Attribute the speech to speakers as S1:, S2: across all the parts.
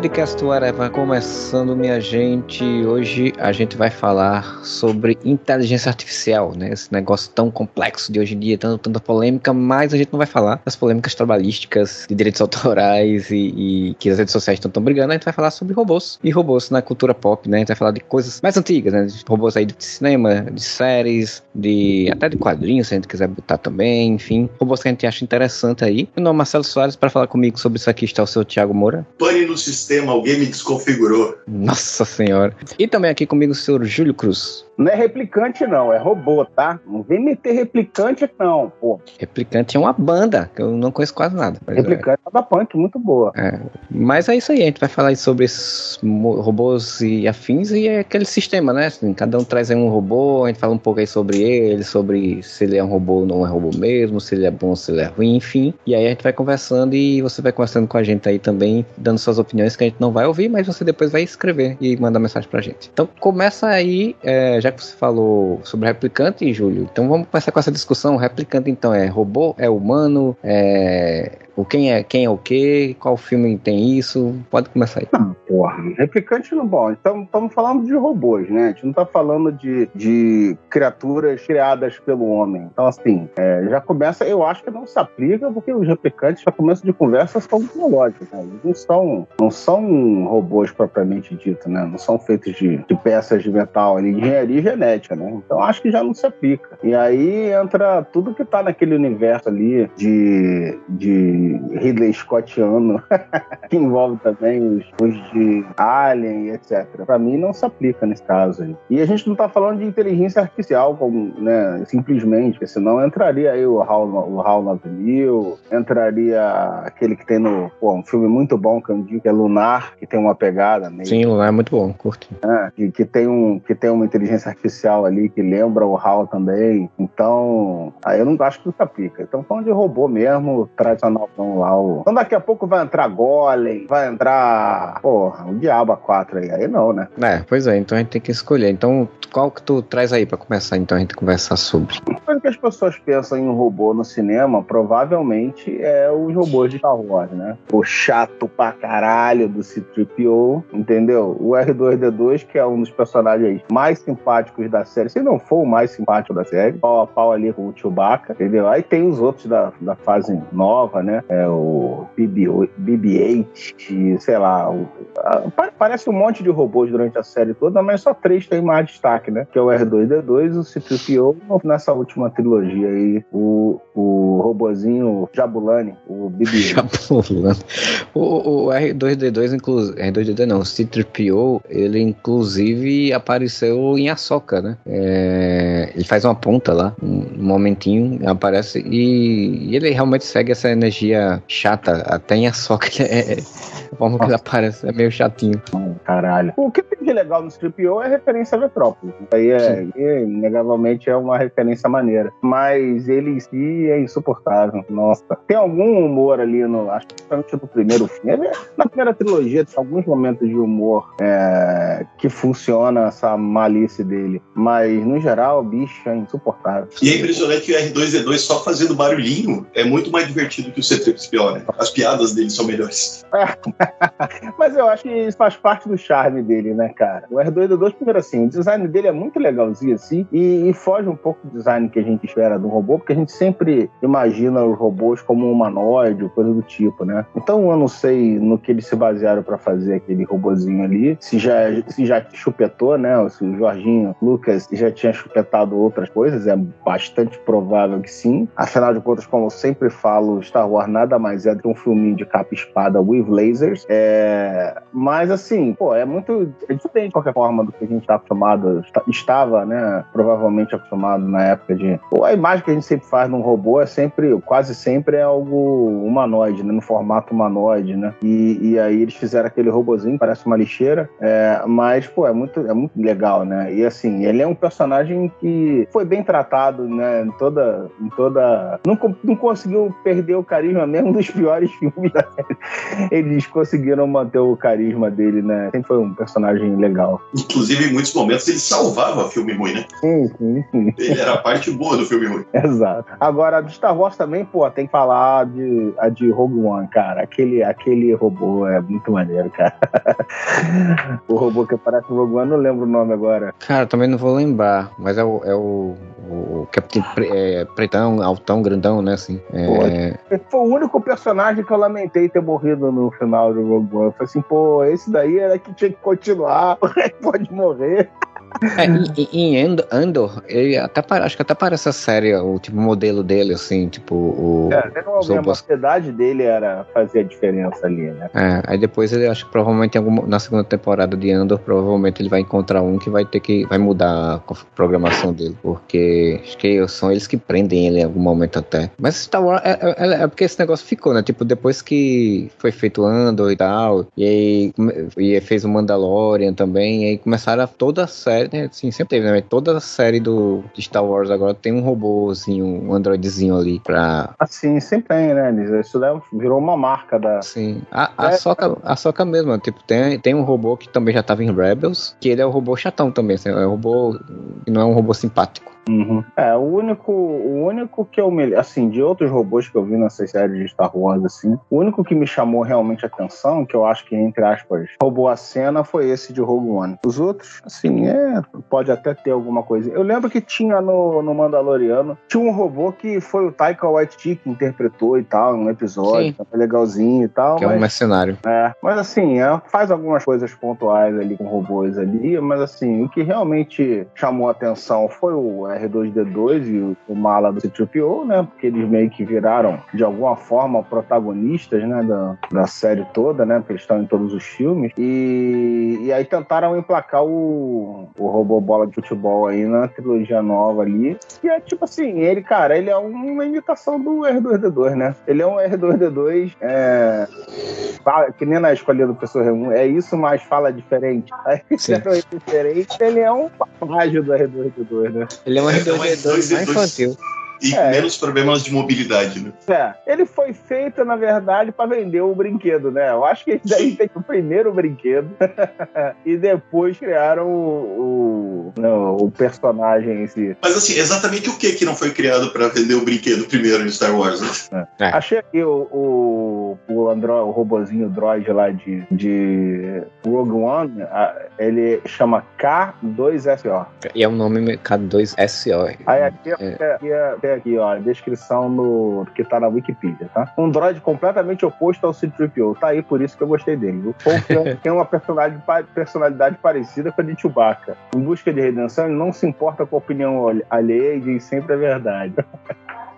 S1: Podcast Whatever começando, minha gente. Hoje a gente vai falar sobre inteligência artificial, né? Esse negócio tão complexo de hoje em dia, tanta, tanta polêmica, mas a gente não vai falar das polêmicas trabalhísticas, de direitos autorais e, e que as redes sociais estão tão brigando. A gente vai falar sobre robôs e robôs na cultura pop, né? A gente vai falar de coisas mais antigas, né? De robôs aí de cinema, de séries, de até de quadrinhos, se a gente quiser botar também, enfim. Robôs que a gente acha interessante aí. Meu nome é Marcelo Soares, para falar comigo sobre isso aqui está o seu Thiago Moura.
S2: Alguém me desconfigurou.
S1: Nossa Senhora. E também aqui comigo o senhor Júlio Cruz.
S3: Não é replicante, não, é robô, tá? Não vem meter replicante, não, pô.
S1: Replicante é uma banda, que eu não conheço quase nada.
S3: Replicante é da punk, muito boa.
S1: É. Mas é isso aí, a gente vai falar sobre esses robôs e afins e é aquele sistema, né? Assim, cada um traz aí um robô, a gente fala um pouco aí sobre ele, sobre se ele é um robô ou não é robô mesmo, se ele é bom ou se ele é ruim, enfim. E aí a gente vai conversando e você vai conversando com a gente aí também, dando suas opiniões que a gente não vai ouvir, mas você depois vai escrever e mandar mensagem pra gente. Então começa aí, é, já que você falou sobre replicante, Júlio, então vamos começar com essa discussão. Replicante, então, é robô, é humano, é o quem é quem é o quê, qual filme tem isso? Pode começar aí.
S3: Não, porra, replicante não bom. Então estamos falando de robôs, né? A gente não está falando de, de criaturas criadas pelo homem. Então, assim, é, já começa, eu acho que não se aplica, porque os replicantes, para começo de conversa, são biológicos, né? Eles não são, não são robôs propriamente dito, né? Não são feitos de, de peças de metal, de engenharia genética, né? Então acho que já não se aplica. E aí entra tudo que está naquele universo ali de, de Ridley Scottiano, que envolve também os, os de Alien, etc. Para mim não se aplica nesse caso aí. E a gente não está falando de inteligência artificial, como, né, simplesmente, porque senão entraria aí o Hal, o Hal Avenue, entraria aquele que tem no, pô, um filme muito bom que eu digo que é Lunar, que tem uma pegada meio...
S1: Sim, Lunar é muito bom, curto.
S3: É, que, que, tem um, que tem uma inteligência artificial ali que lembra o HAL também. Então, aí eu não acho que isso aplica. Então, falando de robô mesmo, tradicional então, lá o... Então daqui a pouco vai entrar Golem, vai entrar, porra, o Diabo 4 aí. Aí não, né?
S1: É, pois é, então a gente tem que escolher. Então, qual que tu traz aí para começar então a gente conversar sobre?
S3: Quando que as pessoas pensam em um robô no cinema, provavelmente é os robôs de Star Wars, né? O chato pra caralho do C-3PO, entendeu? O R2-D2, que é um dos personagens mais simpáticos da série, se não for o mais simpático da série, pau a pau ali com o Chewbacca, entendeu? Aí tem os outros da, da fase nova, né? É o BB-8, sei lá. O, a, parece um monte de robôs durante a série toda, mas só três tem mais destaque, né? Que é o R2-D2, o C-3PO, nessa última trilogia aí, o, o robozinho Jabulani, o BB-8.
S1: Jabulani. O, o R2-D2, inclusive, R2-D2 não, o C-3PO, ele inclusive apareceu em Ahsoka, né? É, ele faz uma ponta lá, um momentinho, aparece e, e ele realmente segue essa energia chata, até em Ahsoka é, é, a forma que ele aparece é meio chatinho.
S3: Caralho. O que tem de legal no Stripio é referência a Metrópolis. Aí é, é, inegavelmente é uma referência maneira. Mas ele em si é insuportável. Nossa. Tem algum humor ali no. Acho que no primeiro filme. Na primeira trilogia tem alguns momentos de humor é, que funciona essa malícia dele. Mas, no geral, o bicho é insuportável.
S2: E é impressionante que o R2D2 só fazendo barulhinho é muito mais divertido que o C3PO, né? As piadas dele são melhores.
S3: Mas eu acho que isso faz parte do charme dele, né, cara? O R2D2, primeiro assim, o design dele é muito legalzinho assim e, e, foge um pouco do design que a gente espera do robô, porque a gente sempre imagina os robôs como um humanoide, coisa do tipo, né? Então eu não sei no que eles se basearam para fazer aquele robozinho ali, se já, se já chupetou, né? Se o Jorginho Lucas já tinha chupetado outras coisas, é bastante provável que sim. Afinal de contas, como eu sempre falo, Star Wars nada mais é do que um filminho de capa espada with lasers. É... Mas assim, pô, é muito. É diferente de qualquer forma do que a gente está acostumado, estava, né? Provavelmente acostumado na época de. Pô, a imagem que a gente sempre faz num robô é sempre, quase sempre é algo humanoide, né? No formato humanoide, né? E, e aí eles fizeram aquele robozinho, parece uma lixeira, é... mas, pô, é muito, é muito legal, né? E assim, ele é um personagem que foi bem tratado, né? Em toda. Em toda... Não, não conseguiu perder o carisma carisma, mesmo dos piores filmes da série, eles conseguiram manter o carisma dele, né? Sempre foi um personagem legal.
S2: Inclusive, em muitos momentos, ele salvava filme ruim, né?
S3: Sim, sim, sim.
S2: Ele era a parte boa do filme ruim.
S3: Exato. Agora, do Star Wars também, pô, tem que falar de, a de Rogue One, cara. Aquele, aquele robô é muito maneiro, cara. o robô que aparece no Rogue One, não lembro o nome agora.
S1: Cara, também não vou lembrar, mas é o, é o, o Capitão pre, é, Pretão, altão, grandão, né, assim. É...
S3: Foi o único personagem que eu lamentei ter morrido no final do Rogue One. Falei assim, pô, esse daí era que tinha que continuar, pode morrer.
S1: É, em, em Andor, ele até acho que até parece a série, o tipo modelo dele, assim, tipo o.
S3: É, a sociedade dele era fazer a diferença ali, né?
S1: É, aí depois ele acho que provavelmente alguma, na segunda temporada de Andor, provavelmente ele vai encontrar um que vai ter que. vai mudar a programação dele. Porque acho que são eles que prendem ele em algum momento até. Mas Star Wars é, é, é porque esse negócio ficou, né? Tipo, depois que foi feito Andor e tal, e aí e fez o Mandalorian também, e aí começaram toda a série série, né? Assim, sempre teve, né? Toda série do Star Wars agora tem um robôzinho, um androidezinho ali pra.
S3: Assim, sempre tem, né, Isso virou uma marca da.
S1: Sim. A, a, é, Soca, a Soca mesmo, tipo, tem, tem um robô que também já tava em Rebels, que ele é o robô chatão também, assim, é um robô que não é um robô simpático.
S3: Uhum. É, o único, o único que eu me. Assim, de outros robôs que eu vi nessas séries de Star Wars, assim, o único que me chamou realmente a atenção, que eu acho que, entre aspas, roubou a cena, foi esse de Rogue One. Os outros, assim, é. Pode até ter alguma coisa. Eu lembro que tinha no, no Mandaloriano, tinha um robô que foi o Taika Waititi que interpretou e tal, um episódio, tá legalzinho e tal.
S1: Que mas, é um mercenário.
S3: É, mas assim, é, faz algumas coisas pontuais ali com robôs ali, mas assim, o que realmente chamou a atenção foi o R2D2 e o mala do C-3PO, né? Porque eles meio que viraram, de alguma forma, protagonistas, né? Da, da série toda, né? Porque eles estão em todos os filmes. E, e aí tentaram emplacar o, o robô bola de futebol aí na trilogia nova ali. E é tipo assim, ele, cara, ele é uma imitação do R2D2, né? Ele é um R2D2 é, que nem na escolha do Pessoa é isso, mas fala diferente. Aí fizeram diferente, ele é um plágio do R2D2, né?
S1: Ele é um R2D2 mais infantil
S2: e é. menos problemas de mobilidade, né?
S3: É, ele foi feito, na verdade, para vender o brinquedo, né? Eu acho que ele daí tem o primeiro brinquedo e depois criaram o, o, não, o, personagem em si.
S2: Mas assim, exatamente o que que não foi criado para vender o brinquedo primeiro em Star Wars,
S3: né? É. Achei aqui o, o, o, Andro, o robozinho droid lá de, de Rogue One, ele chama K2SO.
S1: E é o nome K2SO.
S3: Aí aqui, é. aqui, aqui aqui, ó, a descrição no, que tá na Wikipedia, tá? Um droid completamente oposto ao C-3PO. Tá aí, por isso que eu gostei dele. O Paul tem uma personalidade, personalidade parecida com a de Chewbacca. Em busca de redenção, ele não se importa com a opinião alheia e diz sempre a verdade.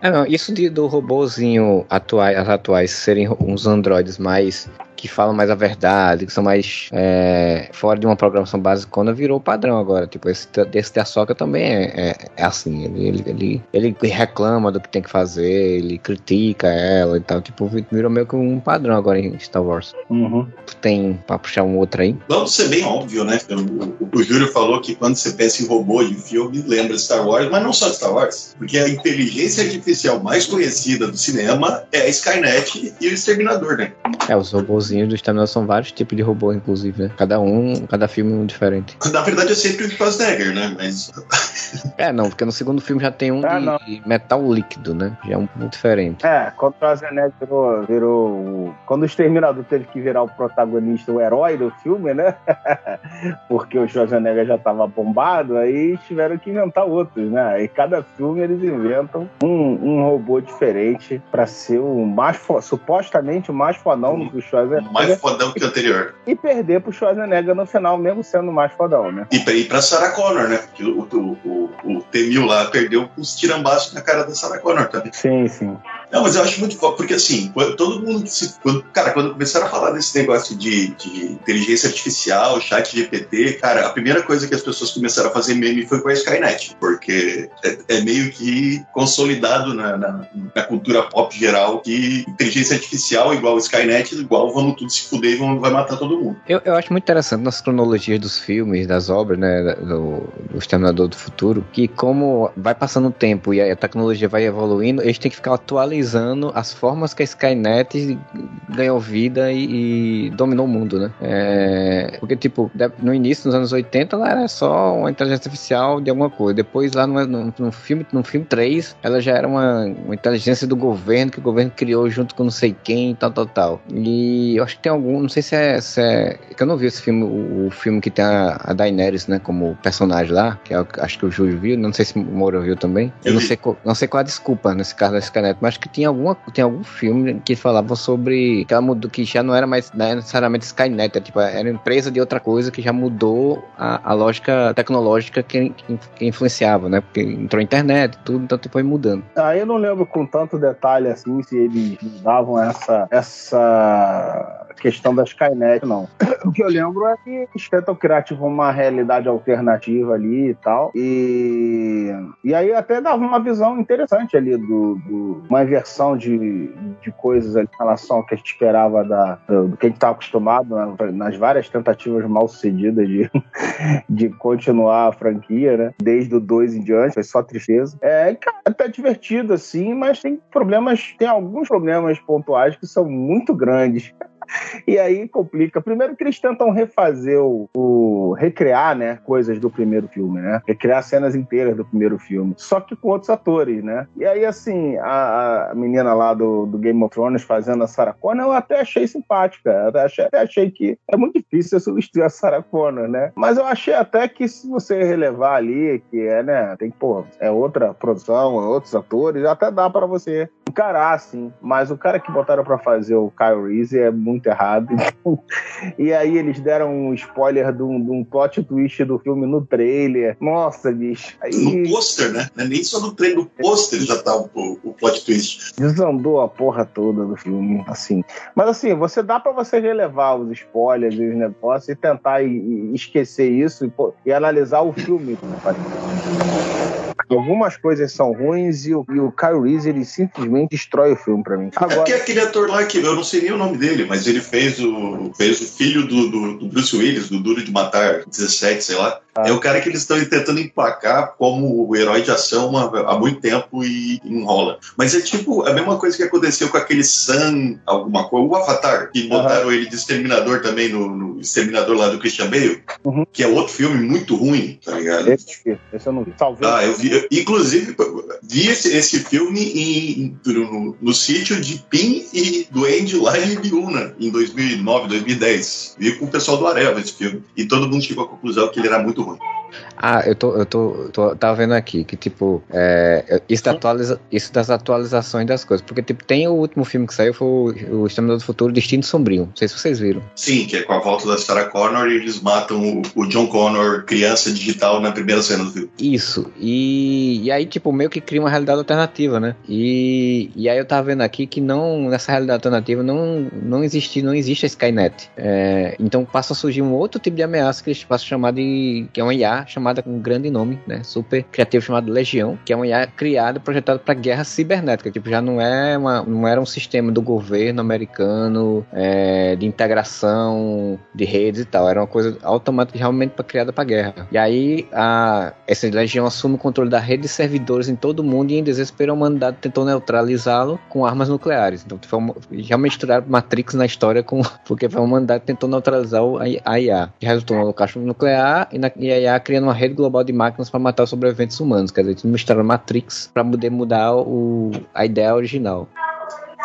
S1: É, não, isso de, do robôzinho atuais, atuais serem uns androides mais que falam mais a verdade, que são mais é, fora de uma programação basicona, virou padrão agora. Tipo, esse desse da Soca também é, é, é assim. Ele, ele, ele, ele, reclama do que tem que fazer, ele critica ela e tal. Tipo, virou meio que um padrão agora em Star Wars.
S3: Uhum.
S1: Tem pra puxar um outro aí?
S2: Vamos ser bem óbvio, né? O, o, o Júlio falou que quando você pensa em robô de filme, lembra Star Wars, mas não só Star Wars. Porque a inteligência artificial mais conhecida do cinema é a Skynet e o Exterminador, né?
S1: É, os robôs robozinhos do Stamina são vários tipos de robô, inclusive, né? Cada um, cada filme um diferente.
S2: Na verdade, eu sempre o Schwarzenegger, né? Mas.
S1: é, não, porque no segundo filme já tem um ah, de metal líquido, né? Já é um pouco diferente.
S3: É, quando o Schwarzenegger virou, virou. Quando o Exterminador teve que virar o protagonista, o herói do filme, né? porque o Schwarzenegger já tava bombado, aí tiveram que inventar outros, né? E cada filme eles inventam um, um robô diferente para ser o mais. supostamente o mais fodão do Schwarzenegger
S2: mais fodão que o anterior.
S3: E perder pro Schwarzenegger no final, mesmo sendo mais fodão, né?
S2: E pra, e pra Sarah Connor, né? Porque o, o, o, o T-1000 lá perdeu com os tirambaços na cara da Sarah Connor também.
S3: Sim, sim.
S2: Não, mas eu acho muito foda, porque assim, todo mundo se. Quando, cara, quando começaram a falar desse negócio de, de inteligência artificial, chat GPT, cara, a primeira coisa que as pessoas começaram a fazer meme foi com a Skynet, porque é, é meio que consolidado na, na, na, cultura pop geral que inteligência artificial igual Skynet, igual vamos tudo se fuder e vamos, vai matar todo mundo.
S1: Eu, eu acho muito interessante nas cronologias dos filmes, das obras, né, do, do Exterminador do Futuro, que como vai passando o tempo e a tecnologia vai evoluindo, eles têm que ficar atualizando analisando as formas que a Skynet ganhou vida e, e dominou o mundo, né? É, porque, tipo, no início, nos anos 80, ela era só uma inteligência artificial de alguma coisa. Depois, lá no, no, no filme, no filme 3, ela já era uma, uma inteligência do governo, que o governo criou junto com não sei quem, tal, tal, tal. E eu acho que tem algum, não sei se é, se é que eu não vi esse filme, o, o filme que tem a, a, Daenerys, né, como personagem lá, que é, acho que o Júlio viu, não sei se o Moura viu também. Eu não sei, não sei qual a desculpa nesse caso da Skynet, mas acho que tinha, alguma, tinha algum filme que falava sobre que ela mudou, que já não era mais né, necessariamente Skynet, é, tipo, era empresa de outra coisa que já mudou a, a lógica tecnológica que, que, influenciava, né? Porque entrou a internet, tudo, então foi mudando.
S3: Ah, eu não lembro com tanto detalhe assim se eles davam essa, essa questão da Skynet, não. O que eu lembro é que eles tentam criar tipo, uma realidade alternativa ali e tal. E, e aí até dava uma visão interessante ali do, do uma inversão de, de coisas ali, em relação ao que a gente esperava da, do que a gente estava acostumado né, nas várias tentativas mal sucedidas de, de continuar a franquia, né? Desde o 2 em diante, foi só tristeza. É, cara, até divertido assim, mas tem problemas, tem alguns problemas pontuais que são muito grandes. E aí complica. Primeiro que eles tentam refazer o, o, recriar, né, coisas do primeiro filme, né? Recriar cenas inteiras do primeiro filme, só que com outros atores, né? E aí assim, a, a menina lá do, do, Game of Thrones fazendo a Sarah Connor, eu até achei simpática. Até achei, até achei que é muito difícil substituir a Sarah Connor, né? Mas eu achei até que se você relevar ali que é, né, tem, pô, é outra produção, é outros atores, até dá para você encarar, assim. Mas o cara que botaram para fazer o Kyle Reese é muito muito errado. e aí eles deram um spoiler de um, de um plot twist do filme no trailer. Nossa, bicho. Aí...
S2: No pôster, né? É nem só no trailer, no pôster já tá o, o plot twist.
S3: Desandou a porra toda do filme, assim. Mas assim, você dá para você relevar os spoilers e os negócios e tentar esquecer isso e, pô, e analisar o filme. Algumas coisas são ruins e o, e o Kyle Reese ele simplesmente destrói o filme para mim.
S2: Agora... É porque aquele ator lá que eu não sei nem o nome dele, mas ele fez o, fez o filho do, do, do Bruce Willis, do Duro de Matar 17, sei lá. Ah. É o cara que eles estão tentando empacar como o herói de ação há, há muito tempo e enrola. Mas é tipo a mesma coisa que aconteceu com aquele Sam, alguma coisa, o Avatar, que botaram uhum. ele de Exterminador também no, no, Exterminador lá do Christian Bale, uhum. que é outro filme muito ruim, tá ligado?
S3: Esse, esse eu não vi.
S2: Talvez. Ah, eu vi. Eu, inclusive, vi esse, esse filme em, no, no sítio de Pim e do Andy lá em Biúna, em 2009, 2010. Vi com o pessoal do Areva esse filme. E todo mundo chegou à conclusão que ele era muito ruim.
S1: Ah, eu tô, eu tô, tô tava vendo aqui que, tipo, é, isso, da atualiza, isso das atualizações das coisas. Porque, tipo, tem o último filme que saiu, foi o, o Exterminador do Futuro, Destino Sombrio. Não sei se vocês viram.
S2: Sim, que é com a volta da Sarah Connor e eles matam o, o John Connor, criança digital, na primeira cena do filme.
S1: Isso. E, e aí, tipo, meio que cria uma realidade alternativa, né? E, e aí eu tava vendo aqui que não, nessa realidade alternativa não, não existe, não existe a Skynet. É, então passa a surgir um outro tipo de ameaça que eles passam a chamar de, que é uma IA chamada com um grande nome, né? Super criativo chamado Legião, que é uma IA criada, projetada para guerra cibernética. Tipo, já não é uma, não era um sistema do governo americano é, de integração de redes e tal. Era uma coisa automática realmente para criada para guerra. E aí a essa Legião assume o controle da rede de servidores em todo o mundo e em desespero a humanidade tentou neutralizá-lo com armas nucleares. Então foi uma, já misturaram Matrix na história com porque foi uma humanidade tentou neutralizar a IA. Que resultou no holocausto nuclear e, na, e a IA criando uma rede global de máquinas para matar sobreviventes humanos. Quer dizer, misturaram Matrix para poder mudar o, a ideia original.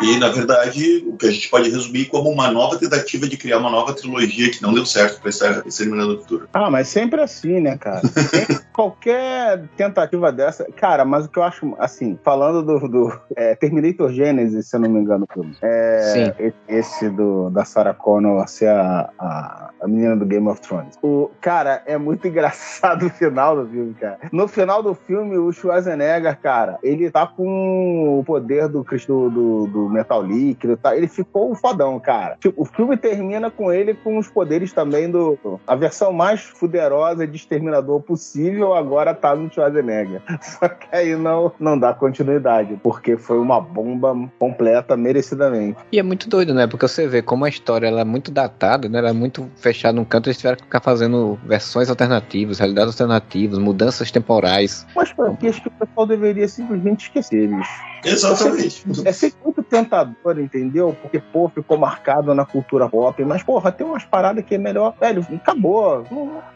S2: E, na verdade, o que a gente pode resumir como uma nova tentativa de criar uma nova trilogia que não deu certo para Exterminador do Futuro.
S3: Ah, mas sempre assim, né, cara? qualquer tentativa dessa. Cara, mas o que eu acho, assim, falando do, do é, Terminator Genesis, se eu não me engano, filme. É, Sim. Esse do, da Sarah Connor ser a, a, a, menina do Game of Thrones. O, cara, é muito engraçado o final do filme, cara. No final do filme, o Schwarzenegger, cara, ele tá com o poder do, do, do do metal líquido e tal. Ele ficou um fodão, cara. Tipo, o filme termina com ele com os poderes também do. A versão mais fuderosa de exterminador possível agora tá no Schwarzenegger. Só que aí não, não dá continuidade, porque foi uma bomba completa, merecidamente.
S1: E é muito doido, né? Porque você vê como a história ela é muito datada, né? Ela é muito fechada num canto, eles tiveram que ficar fazendo versões alternativas, realidades alternativas, mudanças temporais.
S3: Mas franquias que o pessoal deveria simplesmente esquecer, bicho.
S2: Exatamente.
S3: É sempre muito tentador, entendeu? Porque, pô, ficou marcado na cultura pop. Mas, porra, tem umas paradas que é melhor. Velho, acabou.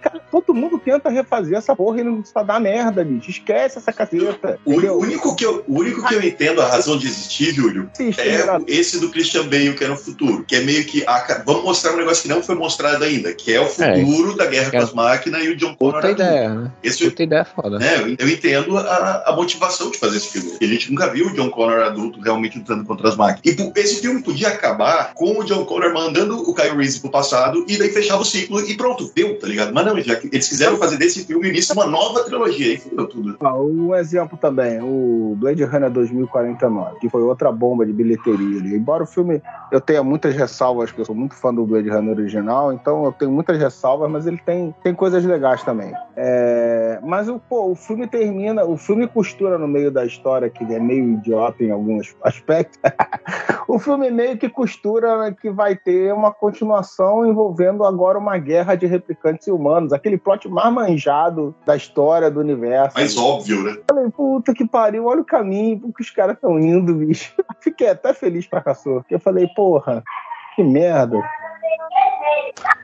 S3: Cara, todo mundo tenta refazer essa porra e não só dá merda, bicho. Esquece essa caceta.
S2: O único, que eu, o único que eu entendo a razão de existir, Júlio, Sim, é esse do Christian Bale, que é no futuro. Que é meio que. A, vamos mostrar um negócio que não foi mostrado ainda, que é o é. futuro é. da guerra é. com as máquinas e o John Connor.
S1: Puta ideia, né? Esse, Puta ideia foda.
S2: Né, eu entendo a, a motivação de fazer esse filme. A gente nunca viu o John Connor adulto realmente lutando contra as máquinas. E esse filme podia acabar com o John Connor mandando o Kyle Reese pro passado e daí fechava o ciclo e pronto, deu, tá ligado? Mas não, já que eles quiseram fazer desse filme o início uma nova trilogia e fudeu tudo.
S3: Ah, um exemplo também, o Blade Runner 2049, que foi outra bomba de bilheteria ali. Embora o filme eu tenha muitas ressalvas, porque eu sou muito fã do Blade Runner original, então eu tenho muitas ressalvas, mas ele tem, tem coisas legais também. É, mas o, pô, o filme termina, o filme costura no meio da história, que ele é meio idiota em alguns aspectos. o filme meio que costura que vai ter uma continuação envolvendo agora uma guerra de replicantes humanos, aquele plot mais manjado da história do universo.
S2: Mais óbvio, né?
S3: Falei, puta que pariu, olha o caminho que os caras estão indo, bicho. Fiquei até feliz pra caçou. Porque eu falei, porra, que merda.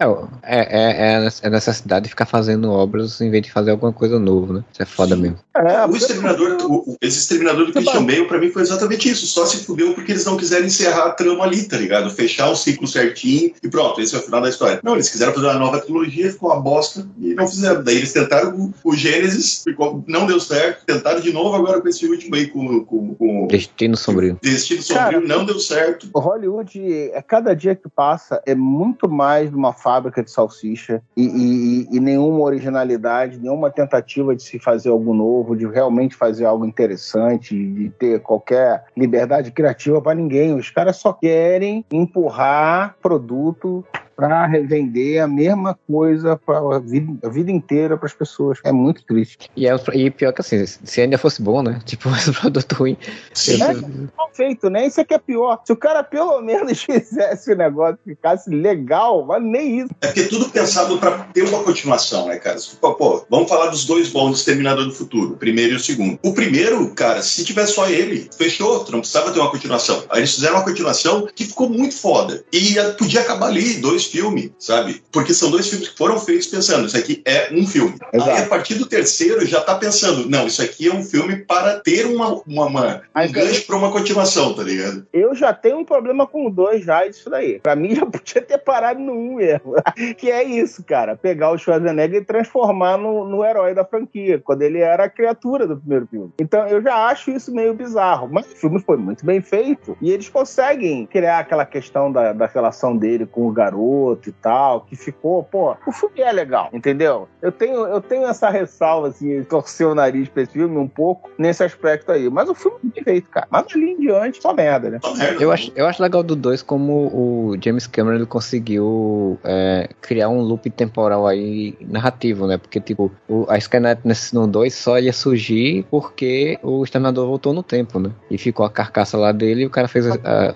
S1: É, é, é, é, a necessidade de ficar fazendo obras em vez de fazer alguma coisa nova, né? Isso é foda mesmo.
S2: É, o Exterminador, o, esse Exterminador do Christian Bale, pra mim, foi exatamente isso. Só se fudeu porque eles não quiseram encerrar a trama ali, tá ligado? Fechar o ciclo certinho e pronto, esse é o final da história. Não, eles quiseram fazer uma nova trilogia, ficou uma bosta e não fizeram. Daí eles tentaram o, o Gênesis, ficou, não deu certo, tentaram de novo agora com esse último aí, com. com, com
S1: Destino Sombrio.
S2: Destino Sombrio, Cara, não deu certo.
S3: O Hollywood, é cada dia que passa, é muito mais de uma fábrica de salsicha e, e, e, nenhuma originalidade, nenhuma tentativa de se fazer algo novo, de realmente fazer algo interessante, de ter qualquer liberdade criativa para ninguém. Os caras só querem empurrar produto para revender a mesma coisa para a vida, a vida inteira para as pessoas. É muito triste.
S1: E, é, e pior que assim, se ainda fosse bom, né? Tipo, esse produto ruim.
S3: Sim. É, mal feito, né? Isso aqui é pior. Se o cara pelo menos fizesse o negócio ficasse legal, mas nem isso.
S2: É porque tudo pensado para ter uma continuação, né, cara? Pô, pô, vamos falar dos dois bons Exterminador do Futuro, o primeiro e o segundo. O primeiro, cara, se tivesse só ele, fechou, tu não precisava ter uma continuação. Aí eles fizeram uma continuação que ficou muito foda. E podia acabar ali, dois filme, sabe? Porque são dois filmes que foram feitos pensando, isso aqui é um filme. Exato. Aí a partir do terceiro já tá pensando, não, isso aqui é um filme para ter uma, uma, uma um gancho para uma continuação, tá ligado?
S3: Eu já tenho um problema com o dois já, isso daí. Pra mim já podia ter parado no um mesmo. que é isso, cara. Pegar o Schwarzenegger e transformar no, no herói da franquia, quando ele era a criatura do primeiro filme. Então eu já acho isso meio bizarro. Mas o filme foi muito bem feito e eles conseguem criar aquela questão da, da relação dele com o garoto garoto e tal, que ficou, pô, o filme é legal, entendeu? Eu tenho, eu tenho essa ressalva, assim, torcer o nariz pra esse filme um pouco nesse aspecto aí. Mas o filme é feito, cara. Mas ali em diante, só merda, né?
S1: Eu acho, eu acho legal do 2 como o James Cameron ele conseguiu é, criar um loop temporal aí narrativo, né? Porque, tipo, o, a Skynet nesse, no 2 só ia surgir porque o Exterminador voltou no tempo, né? E ficou a carcaça lá dele e o cara fez a, a,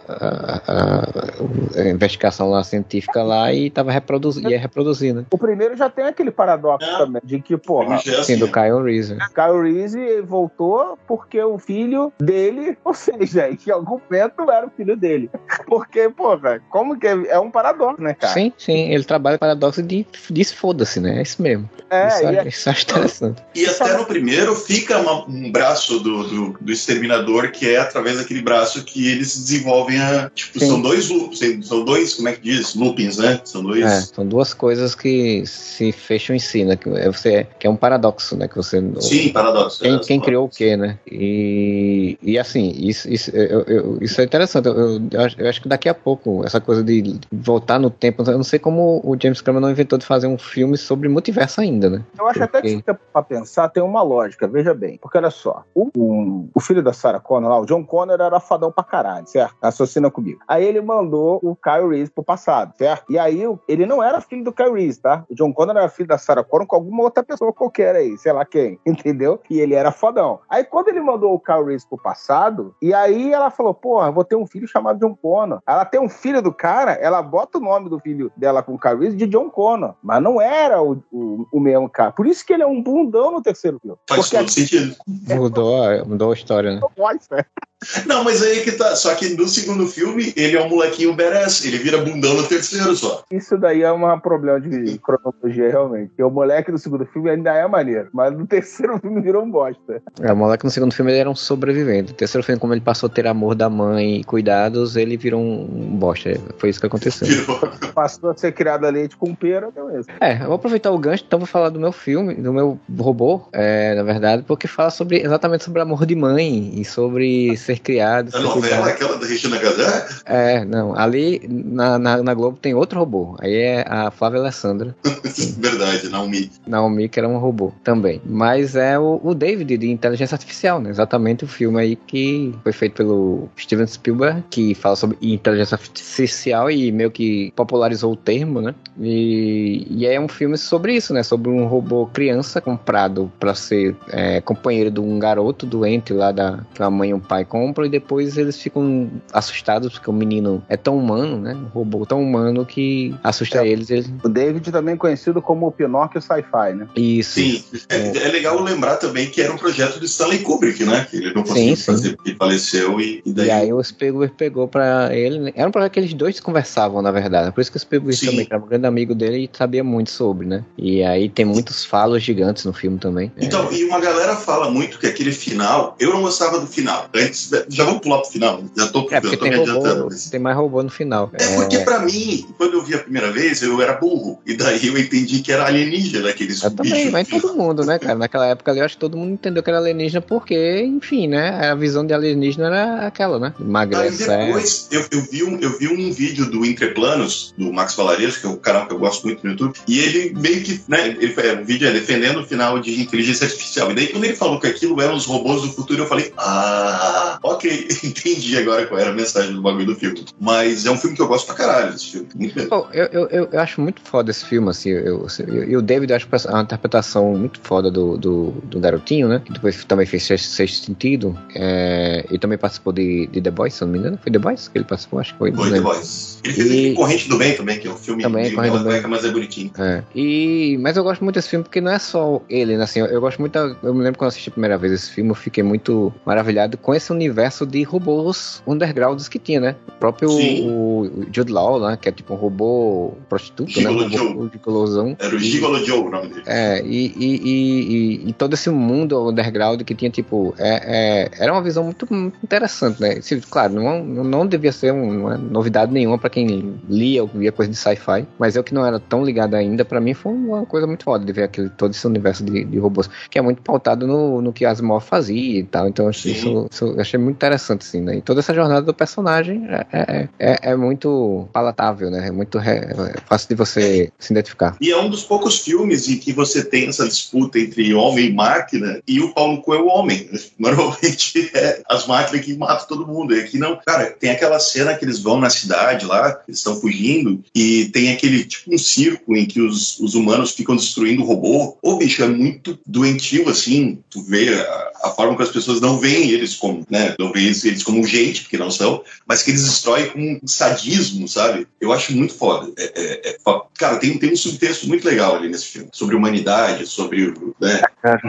S1: a, a investigação lá científica lá lá e tava reproduzindo, ia reproduzir, né?
S3: O primeiro já tem aquele paradoxo é. também, de que, porra.
S1: Sim, do Kyle Reese.
S3: Kyle Reese voltou porque o filho dele, ou seja, em algum momento era o filho dele. Porque, porra, como que é, é um paradoxo, né, cara?
S1: Sim, sim, ele trabalha paradoxo de, de foda-se, né? É isso mesmo. É, isso, é, isso acho interessante.
S2: E até no primeiro fica uma, um braço do, do, do, exterminador que é através daquele braço que eles desenvolvem a. Tipo, sim. são dois loops, são dois, como é que diz? Loopings, né? São dois.
S1: É, são duas coisas que se fecham em si, né? Que é, você, que é um paradoxo, né? Que você,
S2: Sim, paradoxo.
S1: Quem,
S2: é,
S1: quem criou o quê, né? E, e assim, isso, isso, eu, eu, isso é interessante. Eu, eu, acho, eu acho que daqui a pouco, essa coisa de voltar no tempo, eu não sei como o James Cameron não inventou de fazer um filme sobre multiverso ainda, né?
S3: Eu acho
S1: Porque-
S3: até que se pra pensar, tem uma lógica, veja bem. Porque olha só, o, o, o filho da Sarah Connor lá, o John Connor, era fadão pra caralho, certo? Assassina comigo. Aí ele mandou o Kyle Reese pro passado, certo? E aí ele não era filho do Reese, tá? O John Connor era filho da Sarah Connor com alguma outra pessoa qualquer aí, sei lá quem, entendeu? E ele era fodão. Aí quando ele mandou o Reese pro passado, e aí ela falou, porra, vou ter um filho chamado John Connor. Ela tem um filho do cara, ela bota o nome do filho dela com o Reese de John Connor. Mas não era o, o, o mesmo cara. Por isso que ele é um bundão no terceiro filme.
S2: Faz
S3: Porque
S2: todo sentido.
S1: Mudou, a- mudou a história, né?
S3: né?
S2: Não, mas aí que tá. Só que no segundo filme, ele é um molequinho badass. Ele vira bundão no terceiro só.
S3: Isso daí é um problema de cronologia, realmente. Porque o moleque do segundo filme ainda é maneiro. Mas no terceiro filme virou um bosta.
S1: É, o moleque no segundo filme ele era um sobrevivente. No terceiro filme, como ele passou a ter amor da mãe e cuidados, ele virou um bosta. Foi isso que aconteceu.
S3: Passou a ser criado a leite com pera, então é isso.
S1: É, eu vou aproveitar o gancho, então vou falar do meu filme, do meu robô, é, na verdade, porque fala sobre exatamente sobre amor de mãe e sobre ser criado.
S2: A
S1: ser
S2: novela,
S1: cuidado.
S2: aquela da Regina Casé?
S1: É, não, ali na, na, na Globo tem outro robô. Aí é a Flávia Alessandra,
S2: Verdade, Naomi.
S1: Naomi, que era um robô também. Mas é o, o David de Inteligência Artificial, né? Exatamente o filme aí que foi feito pelo Steven Spielberg, que fala sobre inteligência artificial e meio que popularizou o termo, né? E, e é um filme sobre isso, né? Sobre um robô criança comprado para ser é, companheiro de um garoto doente lá da que a mãe e o pai compram e depois eles ficam assustados porque o menino é tão humano, né? Um robô tão humano que assusta
S3: É.
S1: eles. eles...
S3: O David também conhecido como o Pinóquio Sci-Fi, né?
S1: Isso.
S2: Sim. É, é legal lembrar também que era um projeto de Stanley Kubrick, né? Que ele não conseguiu
S1: Sim, sim.
S2: fazer porque faleceu e, e daí.
S1: E aí o Spielberg pegou pra ele. né? Era um projeto que eles dois conversavam, na verdade. Por isso que o Spielberg
S2: Sim.
S1: também, que era um grande amigo dele e sabia muito sobre, né? E aí tem muitos falos gigantes no filme também.
S2: Então, e uma galera fala muito que aquele final. Eu não gostava do final. Antes, já vamos pular pro final. Já tô,
S1: É,
S2: já tô
S1: tem
S2: me adiantando.
S1: robô,
S2: mas-
S1: tem mais robô no final.
S2: É porque pra mim, quando eu vi a primeira vez, eu era burro. E daí eu entendi que era alienígena aqueles
S1: Eu também,
S2: bichos.
S1: mas todo mundo, né, cara? Naquela época ali, eu acho que todo mundo entendeu que era alienígena, porque, enfim, né? A visão de alienígena era aquela, né?
S2: Aí
S1: Emagrece. é.
S2: depois eu, eu, vi um, eu vi um vídeo do Entreplanos, do Max Valarejo, que é um canal que eu gosto muito no YouTube, e ele meio que, né, ele foi um vídeo é, defendendo o final de inteligência artificial. E daí quando ele falou que aquilo eram os robôs do futuro, eu falei, ah, ok, entendi agora qual era a mensagem do bagulho do filme. Mas é um filme que eu gosto pra caralho, esse filme. Muito
S1: eu, eu, eu, eu acho muito foda esse filme, assim. Eu, eu- e o David, eu acho é uma interpretação muito foda do, do, do garotinho, né? Que depois também fez Sexto, Sexto Sentido. É, e também participou de, de The Boys, se eu não me engano. Foi The Boys que ele participou? Acho que foi.
S2: Foi The
S1: lembro.
S2: Boys. Ele fez
S1: E-
S2: Corrente do Bem também, que é um filme
S1: Também,
S2: meio
S1: Corrente do Bem.
S2: mas é bonitinho.
S1: É. E, mas eu gosto muito desse filme porque não é só ele, né? Assim, eu, eu gosto muito. da- eu me lembro quando eu assisti a primeira vez esse filme, eu fiquei muito maravilhado com esse universo de robôs undergrounds que tinha, né? O próprio
S2: Sim.
S1: o Jude Law, né? Que é tipo um robô prostituto,
S2: Gigolo
S1: né? Robô gigolosão.
S2: Era o
S1: E-
S2: Gigolo Joe o nome dele.
S1: É, e, e, e, todo esse mundo underground que tinha, tipo, é, é- era uma visão muito, muito interessante, né? Se- claro, não, não devia ser um- uma novidade nenhuma pra quem lia ou via coisa de sci-fi, mas eu que não era tão ligado ainda, pra mim foi uma coisa muito foda de ver aquele, todo esse universo de, de robôs, que é muito pautado no, no que Asimov fazia e tal, então eu achei
S2: Sim.
S1: isso, isso eu achei muito interessante, assim, né? E toda essa jornada do personagem é, é, é, é muito palatável, né? Muito re- fácil de você se identificar.
S2: E é um dos poucos filmes em que você tem essa disputa entre homem e máquina e o pau no cu é o homem. Normalmente é as máquinas que matam todo mundo. E aqui não. Cara, tem aquela cena que eles vão na cidade lá, eles estão fugindo, e tem aquele tipo um circo em que os, os humanos ficam destruindo o robô. Ô, bicho, é muito doentio assim. Tu vê a, a forma que as pessoas não veem eles como, né? Não veem eles, como gente, porque não são, mas que eles destroem com sadismo, sabe? Eu acho muito foda. É- é- é cara, tem, tem um subtexto muito legal ali nesse filme, sobre humanidade, sobre, né,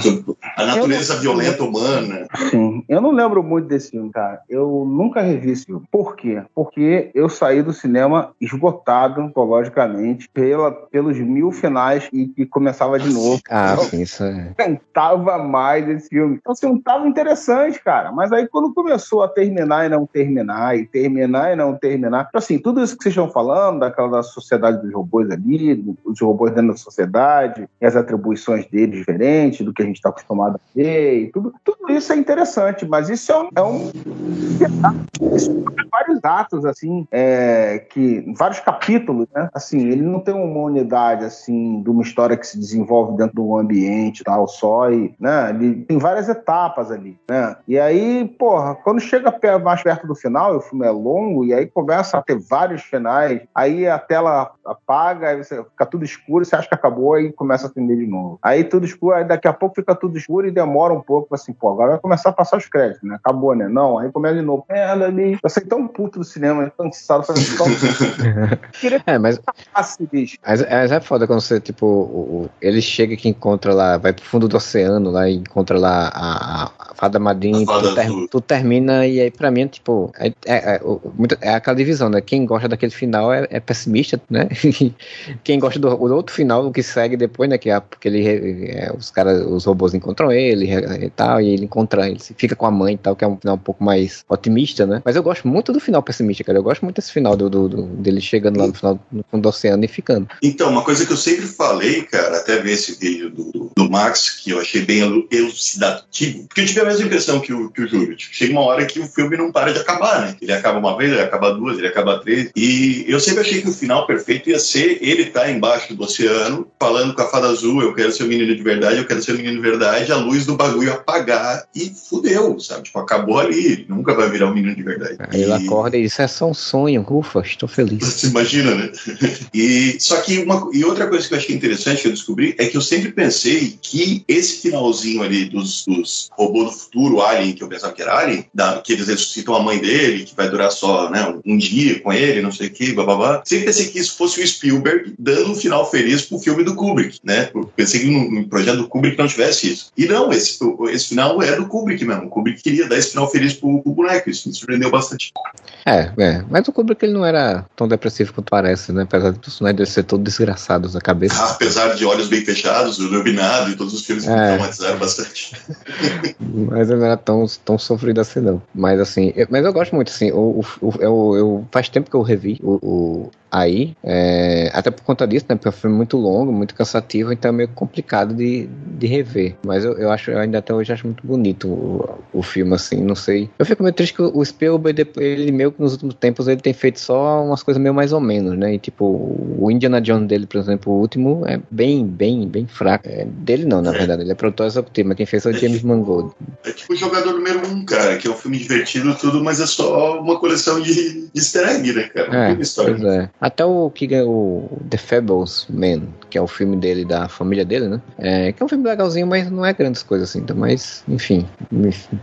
S2: sobre a natureza violenta humana.
S3: Sim. Eu não lembro muito desse filme, cara. Eu nunca revi esse filme. Por quê? Porque eu saí do cinema esgotado, psicologicamente, pela, pelos mil finais e, e começava de novo.
S1: Ah, isso é.
S3: cantava mais esse filme. Então, assim, não tava interessante, cara. Mas aí, quando quando começou a terminar e não terminar, e terminar e não terminar, tipo assim, tudo isso que vocês estão falando, daquela da sociedade dos robôs ali, os robôs dentro da sociedade, e as atribuições deles diferentes do que a gente está acostumado a ver, e tudo, tudo isso é interessante, mas isso é um, é um vários atos, assim, é, que, vários capítulos, né? Assim, ele não tem uma unidade, assim, de uma história que se desenvolve dentro do ambiente tal, só, e, né? Ele tem várias etapas ali, né? E aí, porra, quando chega mais perto do final, e o filme é longo, e aí começa a ter vários finais, aí a tela apaga, aí você fica tudo escuro, você acha que acabou, aí começa a acender de novo. Aí tudo escuro, aí daqui a pouco fica tudo escuro e demora um pouco, assim, pô, agora vai começar a passar os créditos, né? Acabou, né? Não, aí começa de novo. É, ali. Eu sei tão puto do cinema, cansado, fazendo tão.
S1: é, mas. Mas, mas é foda quando você, tipo, o, ele chega que encontra lá, vai pro fundo do oceano lá e encontra lá a, a fada madrinha, tu, ter, tu, termina e aí pra mim, tipo, é, é, é, é, aquela divisão, né? Quem gosta daquele final é, é pessimista, né? Quem gosta do, outro final, o que segue depois, né? Que é porque ele, é, os caras, os robôs encontram ele e tal, e ele encontra, ele fica com a mãe e tal, que é um final um pouco mais otimista, né? Mas eu gosto muito do final pessimista, cara. Eu gosto muito desse final do, do, do dele chegando lá no final no fundo do oceano e ficando.
S2: Então, uma coisa que eu sempre falei, cara, até ver esse vídeo do, do Max, que eu achei bem elucidativo, porque eu tive a mesma impressão que o, que o Júlio. Tipo, chega uma hora que o filme não para de acabar, né? Ele acaba uma vez, ele acaba duas, ele acaba três. E eu sempre achei que o final perfeito ia ser ele estar tá embaixo do oceano, falando com a fada azul, eu quero ser um menino de verdade, eu quero ser um menino de verdade, a luz do bagulho apagar e fudeu, sabe? Tipo, acabou ali, nunca vai virar um menino de verdade.
S1: Aí e... ele acorda e diz, é só um sonho, ufa, estou feliz.
S2: Você imagina, né? E, só que uma, e outra coisa que eu achei interessante que eu descobri é que eu sempre pensei que esse finalzinho ali dos, dos robôs do futuro, Alien, que eu pensava que era Alien, da, que eles ressuscitam a mãe dele, que vai durar só né, um, um dia com ele, não sei o que, babá. Sempre pensei que isso fosse o Spielberg dando um final feliz pro filme do Kubrick, né? Pensei que no, no projeto do Kubrick não tivesse isso. E não, esse, esse final é do Kubrick mesmo. O Kubrick queria dar esse final feliz pro, pro boneco, isso me surpreendeu bastante.
S1: É, é. Mas o Kubrick ele não era tão depressivo quanto parece, né? Apesar de personagem dele ser todo desgraçado na cabeça.
S2: Ah, apesar de olhos bem fechados, o Iluminado e todos os filmes é. me traumatizaram bastante.
S1: mas ele não era tão, tão sofrido assim, não. Mas assim, eu, mas eu gosto muito, assim, o, o, eu, eu, faz tempo que eu revi o, o aí, é, até por conta disso, né? Porque é filme muito longo, muito cansativo, então é meio complicado de, de rever. Mas eu, eu acho, eu ainda até hoje acho muito bonito o, o filme, assim, não sei. Eu fico meio triste que o Spielberg, ele meio que nos últimos tempos, ele tem feito só umas coisas meio mais ou menos, né? E tipo, o Indiana Jones dele, por exemplo, o último, é bem, bem, bem fraco. É, dele não, na é. verdade, ele é produtor executivo, mas quem fez foi o James Mangold.
S2: É tipo o Jogador Número Um, cara, que é um filme divertido tudo, mas é só uma coleção de, de easter egg, né, cara?
S1: É, história. Pois é. Até o que o The Fables Man, que é o filme dele, da família dele, né? É, que é um filme legalzinho, mas não é grandes coisas assim. Então, mas, enfim,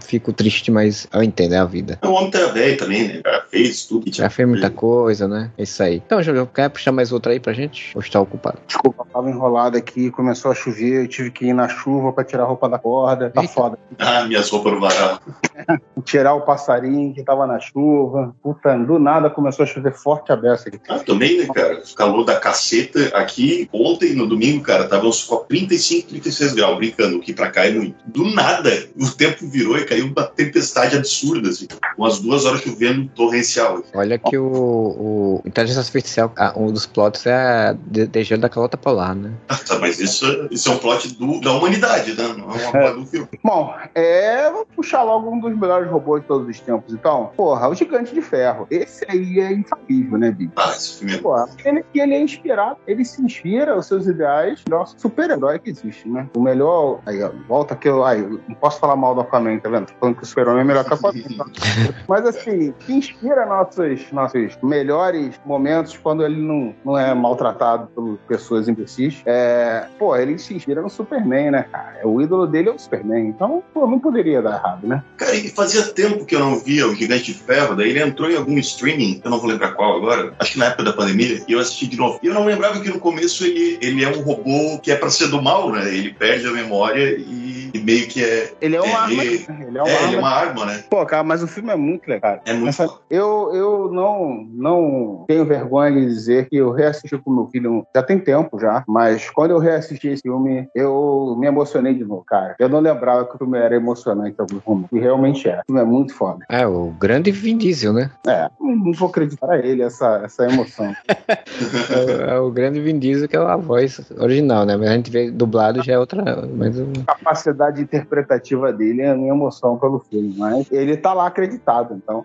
S1: fico triste, mas eu entendo, é a vida.
S2: O homem tá velho também, né? Já fez tudo.
S1: Já fez muita coisa, né? É isso aí. Então, Júlio, quer puxar mais outra aí pra gente? Ou está ocupado?
S3: Desculpa, eu tava enrolado aqui, começou a chover, eu tive que ir na chuva pra tirar a roupa da corda. Tá Eita. foda.
S2: Ah, minhas roupas no varal.
S3: tirar o passarinho que tava na chuva. Puta, do nada começou a chover forte a beça aqui.
S2: Ah, também, né? cara? Calor da caceta aqui. Ontem, no domingo, cara, tava uns 35, 36 graus, brincando aqui pra cá e no... Do nada, o tempo virou e caiu uma tempestade absurda, assim. Umas duas horas chovendo torrencial.
S1: Olha que o, o Inteligência Artificial, um dos plots é a Degelo da Calota Polar, né?
S2: Ah, tá, mas isso, isso é um plot do, da humanidade, né? Não é uma é. do filme.
S3: Bom, é. Vou puxar logo um dos melhores robôs de todos os tempos, então. Porra, o Gigante de Ferro. Esse aí é infalível, né, Bi?
S2: Ah, é.
S3: Porra, ele, ele é inspirado, ele se inspira os seus ideais, nosso super-herói que existe, né? O melhor. Aí, ó, volta que eu. Aí, não posso falar mal do Aquaman, tá vendo? Tô falando que o super-homem é melhor que o Aquaman. Tá? Mas assim, que inspira nossos, nossos melhores momentos quando ele não, não é maltratado por pessoas imbecis. É, pô, ele se inspira no Superman, né, cara? O ídolo dele é o Superman. Então, pô, não poderia dar errado, né?
S2: Cara, e fazia tempo que eu não via o Gigante de Ferro, daí ele entrou em algum streaming, eu não vou lembrar qual agora, acho que na época da pandemia, e eu assisti de novo. E eu não lembrava que no começo ele, ele é um robô que é para ser do mal, né? Ele perde a memória e e meio que é.
S3: Ele é uma
S2: É,
S3: arma.
S2: ele-
S3: Ele é uma
S2: É,
S3: arma.
S2: ele é uma arma, né?
S3: Pô, cara, mas o filme é muito legal.
S2: É muito
S3: Essa-
S2: foda.
S3: eu, eu não, não tenho vergonha de dizer que eu reassisti com meu filho já tem tempo já, mas quando eu reassisti esse filme, eu me emocionei de novo, cara. Eu não lembrava que o filme era emocionante em alguns momentos. E realmente é. O filme é muito foda.
S1: É, o grande Vin Diesel, né?
S3: É, não, não vou acreditar a ele essa, essa emoção.
S1: É, é o grande Vin Diesel que é a voz original, né? Mas a gente vê dublado já é outra. Mas
S3: A capacidade interpretativa dele é a minha emoção pelo filme, mas ele tá lá acreditado, então.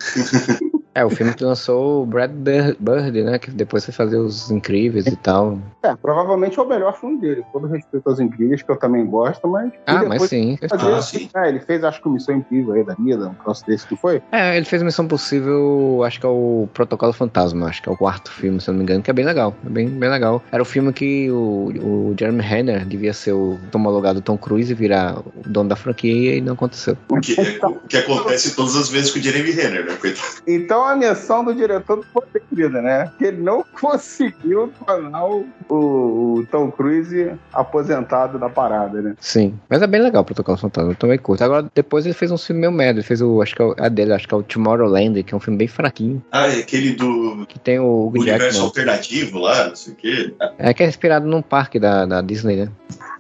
S1: é o filme que lançou o Brad Bir- Bird, né? Que depois foi fazer os incríveis e tal.
S3: É, provavelmente é o melhor filme dele. Com Todo respeito aos incríveis, que eu também gosto, mas.
S1: Ah, mas sim.
S3: fazer-
S2: Ah, sim.
S3: É, ele fez, acho que o Missão Incrível aí da vida, um troço desse que foi.
S1: É, ele fez Missão Possível, acho que é o Protocolo Fantasma, acho que é o quarto filme, se eu não me engano, que é bem legal. É bem, bem legal. Era o filme que o, o Jeremy Renner devia ser o homologado do Tom Cruise e virar o dono da franquia e não aconteceu.
S2: O que, é- o que acontece todas as vezes com o Jeremy Renner, né? Coitado.
S3: Então a menção do diretor foi perdida, né? Que ele não conseguiu tornar o, o- o Tom Cruise aposentado da parada, né?
S1: Sim, mas é bem legal o Protocolo Fantasma, eu também curto. Agora, depois ele fez um filme meio merda, ele fez o, acho que é o, a dele, acho que é o Tomorrowland, que é um filme bem fraquinho,
S2: Ah, é aquele do
S1: que tem o Hugh
S2: universo
S1: Jackman.
S2: alternativo lá, não sei o quê.
S1: É que é inspirado num parque da, da Disney, né?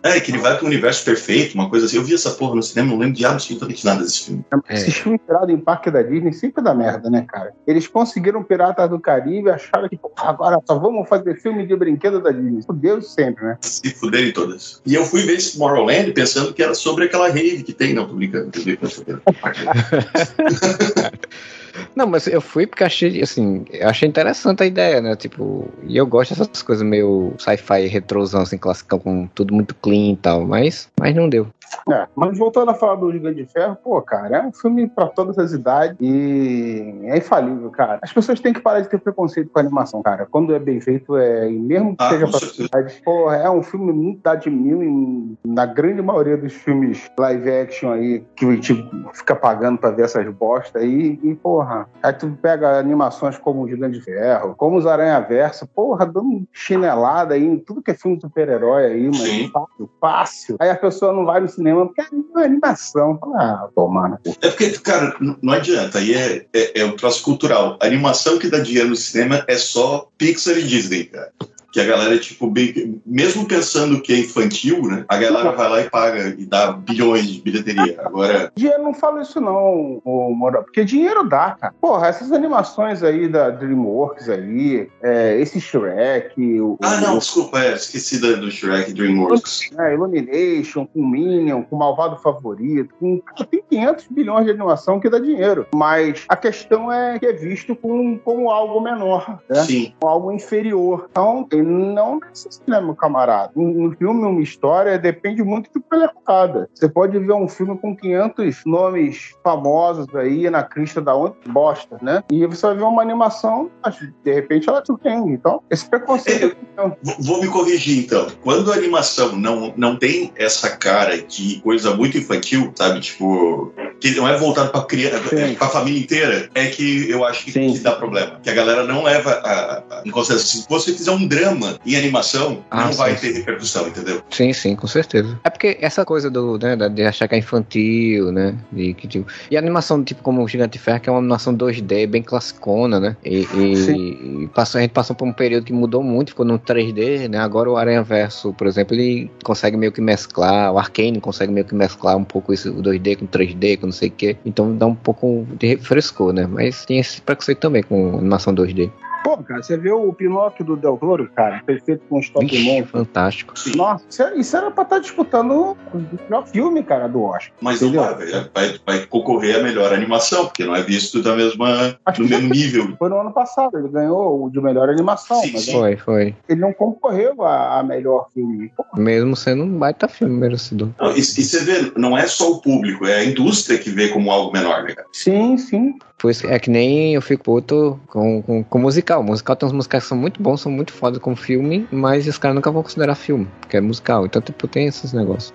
S2: É, que ele vai pro universo perfeito, uma coisa assim. Eu vi essa porra no cinema, não lembro de absolutamente nada desse filme.
S1: É.
S3: Esse filme inspirado em parque da Disney sempre dá merda, né, cara? Eles conseguiram Piratas do Caribe e acharam que, agora só vamos fazer filme de brinquedo da Disney. Fudeu sempre, né?
S2: Se fuderem todas. E eu fui ver esse Tomorrowland pensando que era sobre aquela rave que tem. Não, tô brincando. Tô brincando.
S1: Não, mas eu fui porque achei, assim, achei interessante a ideia, né? Tipo, e eu gosto dessas coisas meio sci-fi retrosão, assim, classicão, com tudo muito clean e tal, mas, mas não deu.
S3: É, mas voltando a falar do Gigante de Ferro, pô, cara, é um filme pra todas as idades e é infalível, cara. As pessoas têm que parar de ter preconceito com a animação, cara. Quando é bem feito, é, e mesmo que
S2: Ah,
S3: seja
S2: certeza.
S3: idade, pô, é um filme muito dá de mil em- na grande maioria dos filmes live action aí que a gente fica pagando pra ver essas bostas aí e, porra, aí tu pega animações como o Gigante de Ferro, como os Aranha Versa, porra, dando chinelada aí em tudo que é filme super-herói aí, mas fácil, fácil. Aí a pessoa não vai no cinema porque é animação. Ah, toma, né?
S2: É porque, cara, não adianta. Aí é, é, é um troço cultural. A animação que dá dinheiro no cinema é só Pixar e Disney, cara. Que a galera, tipo, bem, mesmo pensando que é infantil, né? A galera vai lá e paga e dá bilhões de bilheteria. Agora,
S3: Dinheiro não fala isso não, ô, Moura, porque dinheiro dá, cara. Porra, essas animações aí da DreamWorks aí, é, esse Shrek, o,
S2: ah, não,
S3: o
S2: desculpa, é, esqueci da- do Shrek DreamWorks.
S3: né, Illumination, com Minion, com Malvado Favorito, com, tem 500 bilhões de animação que dá dinheiro. Mas a questão é que é visto como, como algo menor, né?
S2: Sim.
S3: como algo inferior. Então, não necessariamente, meu camarada. Um, um filme, uma história, depende muito do que ela é contada. Você pode ver um filme com 500 nomes famosos aí na crista da onda, bosta, né? E você vai ver uma animação, mas de repente ela surpreende. Então, esse preconceito.
S2: V- Vou me corrigir então. Quando a animação não, não tem essa cara de coisa muito infantil, sabe? Tipo, que não é voltado pra criança, é pra família inteira, é que eu acho que, que dá problema. Que a galera não leva a, a- em consideração. Se você fizer um drama em animação,
S1: Ah,
S2: não vai
S1: sim,
S2: ter repercussão, entendeu?
S1: Sim, sim, com certeza. É porque essa coisa do, né, da- de achar que é infantil, né? E, que, tipo, e a animação, tipo, como o Gigante de Ferro, que é uma animação 2D, bem classicona, né? E, e- e passou, a gente passou por um período que mudou muito, ficou no 3D, né? Agora o Aranha Verso, por exemplo, ele consegue meio que mesclar, o Arcane consegue meio que mesclar um pouco isso, o 2D com 3D, com não sei o quê. Então dá um pouco de frescor, né? Mas tem esse preconceito também com animação 2D.
S3: Pô, cara, você vê o Pinóquio do Del Toro, cara, perfeito com stop
S1: Vixe,
S3: motion.
S1: fantástico.
S2: Sim.
S3: Nossa, isso era, isso era pra estar disputando o melhor filme, cara, do Oscar.
S2: Mas não
S3: Entendeu?
S2: vai, velho. vai, vai concorrer a melhor animação, porque não é visto da mesma,
S3: Acho
S2: no
S3: que
S2: mesmo nível.
S3: Foi no ano passado, ele ganhou o de melhor animação,
S2: Sim,
S3: mas
S2: sim.
S1: Foi, foi.
S3: ele não concorreu a, a melhor filme. Pô,
S1: Mesmo sendo um baita filme merecedor.
S2: Não, e, e você vê, não é só o público, é a indústria que vê como algo menor, né, cara?
S3: Sim, sim.
S1: Por isso, é que nem eu fico puto com, com, com musical. O musical tem uns musicais que são muito bons, são muito foda como filme, mas os caras nunca vão considerar filme, porque é musical. Então, tipo, tem esses negócios.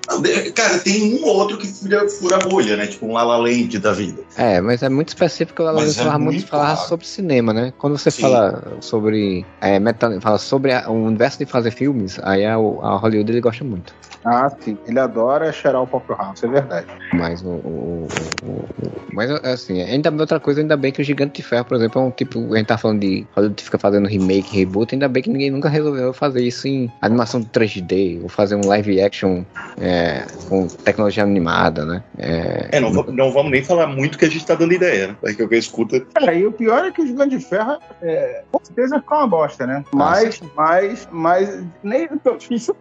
S2: Cara, tem um ou outro que fura, fura a bolha, né? Tipo um La La Land da vida.
S1: É, mas é muito específico. O La La Land é falava muito, falava sobre cinema, né? Quando você Sim. fala sobre é, meta, fala sobre a, o universo de fazer filmes, aí a, a Hollywood ele gosta muito.
S3: Ah, sim. Ele adora cheirar o próprio rabo, isso é verdade.
S1: Mas o, o, o, Mas assim, ainda outra coisa, ainda bem que o Gigante de Ferro, por exemplo, é um tipo. A gente tá falando de Hollywood fica fazendo remake, reboot, ainda bem que ninguém nunca resolveu fazer isso em animação de 3D, ou fazer um live action é, com tecnologia animada, né?
S2: É, é não, não, vamos nem falar muito que a gente tá dando ideia, né? É que alguém escuta.
S3: É, e o pior é que o Gigante de Ferro, é, com certeza vai ficar uma bosta, né? Mas, mas, mas, nem tão difícil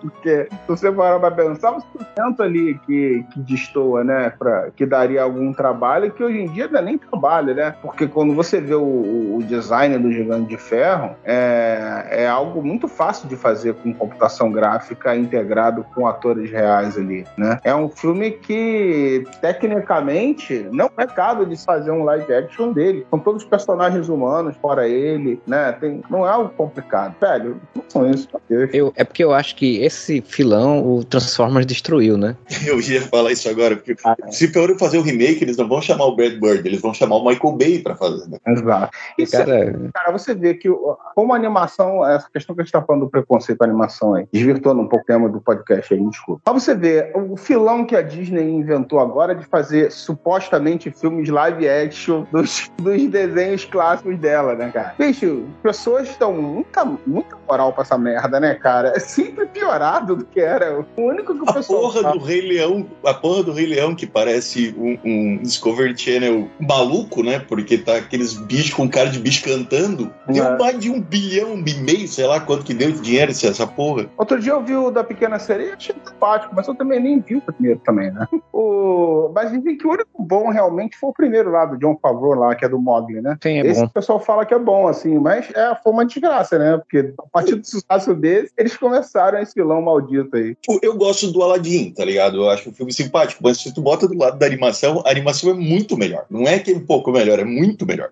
S3: porque você parar pra pensar, o sustento ali que, que destoa, né? Pra, que daria algum trabalho, que hoje em dia não é nem trabalho, né? Porque quando você vê o, o design do Gigante de Ferro, é, é algo muito fácil de fazer com computação gráfica integrado com atores reais ali, né? É um filme que, tecnicamente, não é caro de fazer um live action dele. São todos personagens humanos, fora ele, né? Tem, não é algo complicado. Velho, não são isso,
S1: Eu, é porque eu acho que esse filão, o Transformers destruiu, né?
S2: Eu ia falar isso agora, porque ah, é. se forem fazer o remake, eles não vão chamar o Brad Bird, eles vão chamar o Michael Bay pra fazer. Né?
S3: Exato. E cara... cara, você vê que como a animação, essa questão que a gente tá falando do preconceito da animação aí, desvirtuando um pouco o tema do podcast aí, desculpa. Pra você ver, o filão que a Disney inventou agora de fazer supostamente filmes live action dos, dos desenhos clássicos dela, né, cara? Bicho, pessoas estão muita, muita moral pra essa merda, né, cara? É sempre piorado do que era o único que o
S2: a pessoal. Porra do Rei Leão, a porra do Rei Leão que parece um, um Discovery Channel maluco, né? Porque tá aqueles bichos com cara de bicho cantando. Deu é. mais de um bilhão e meio, sei lá quanto que deu de dinheiro essa porra.
S3: Outro dia eu vi o da Pequena Sereia, achei simpático, mas eu também nem vi o primeiro também, né? O... Mas dizem que o único bom realmente foi o primeiro lá, do John Favreau lá, que é do Mogli, né?
S1: Sim, é
S3: Esse
S1: bom.
S3: o pessoal fala que é bom, assim, mas é, foi uma desgraça, né? Porque a partir do sucesso desse, eles começaram esse vilão maldito aí.
S2: Eu gosto do Aladdin, tá ligado? Eu acho o filme simpático, mas se tu bota do lado da animação, a animação é muito melhor. Não é que é um pouco melhor, é muito melhor.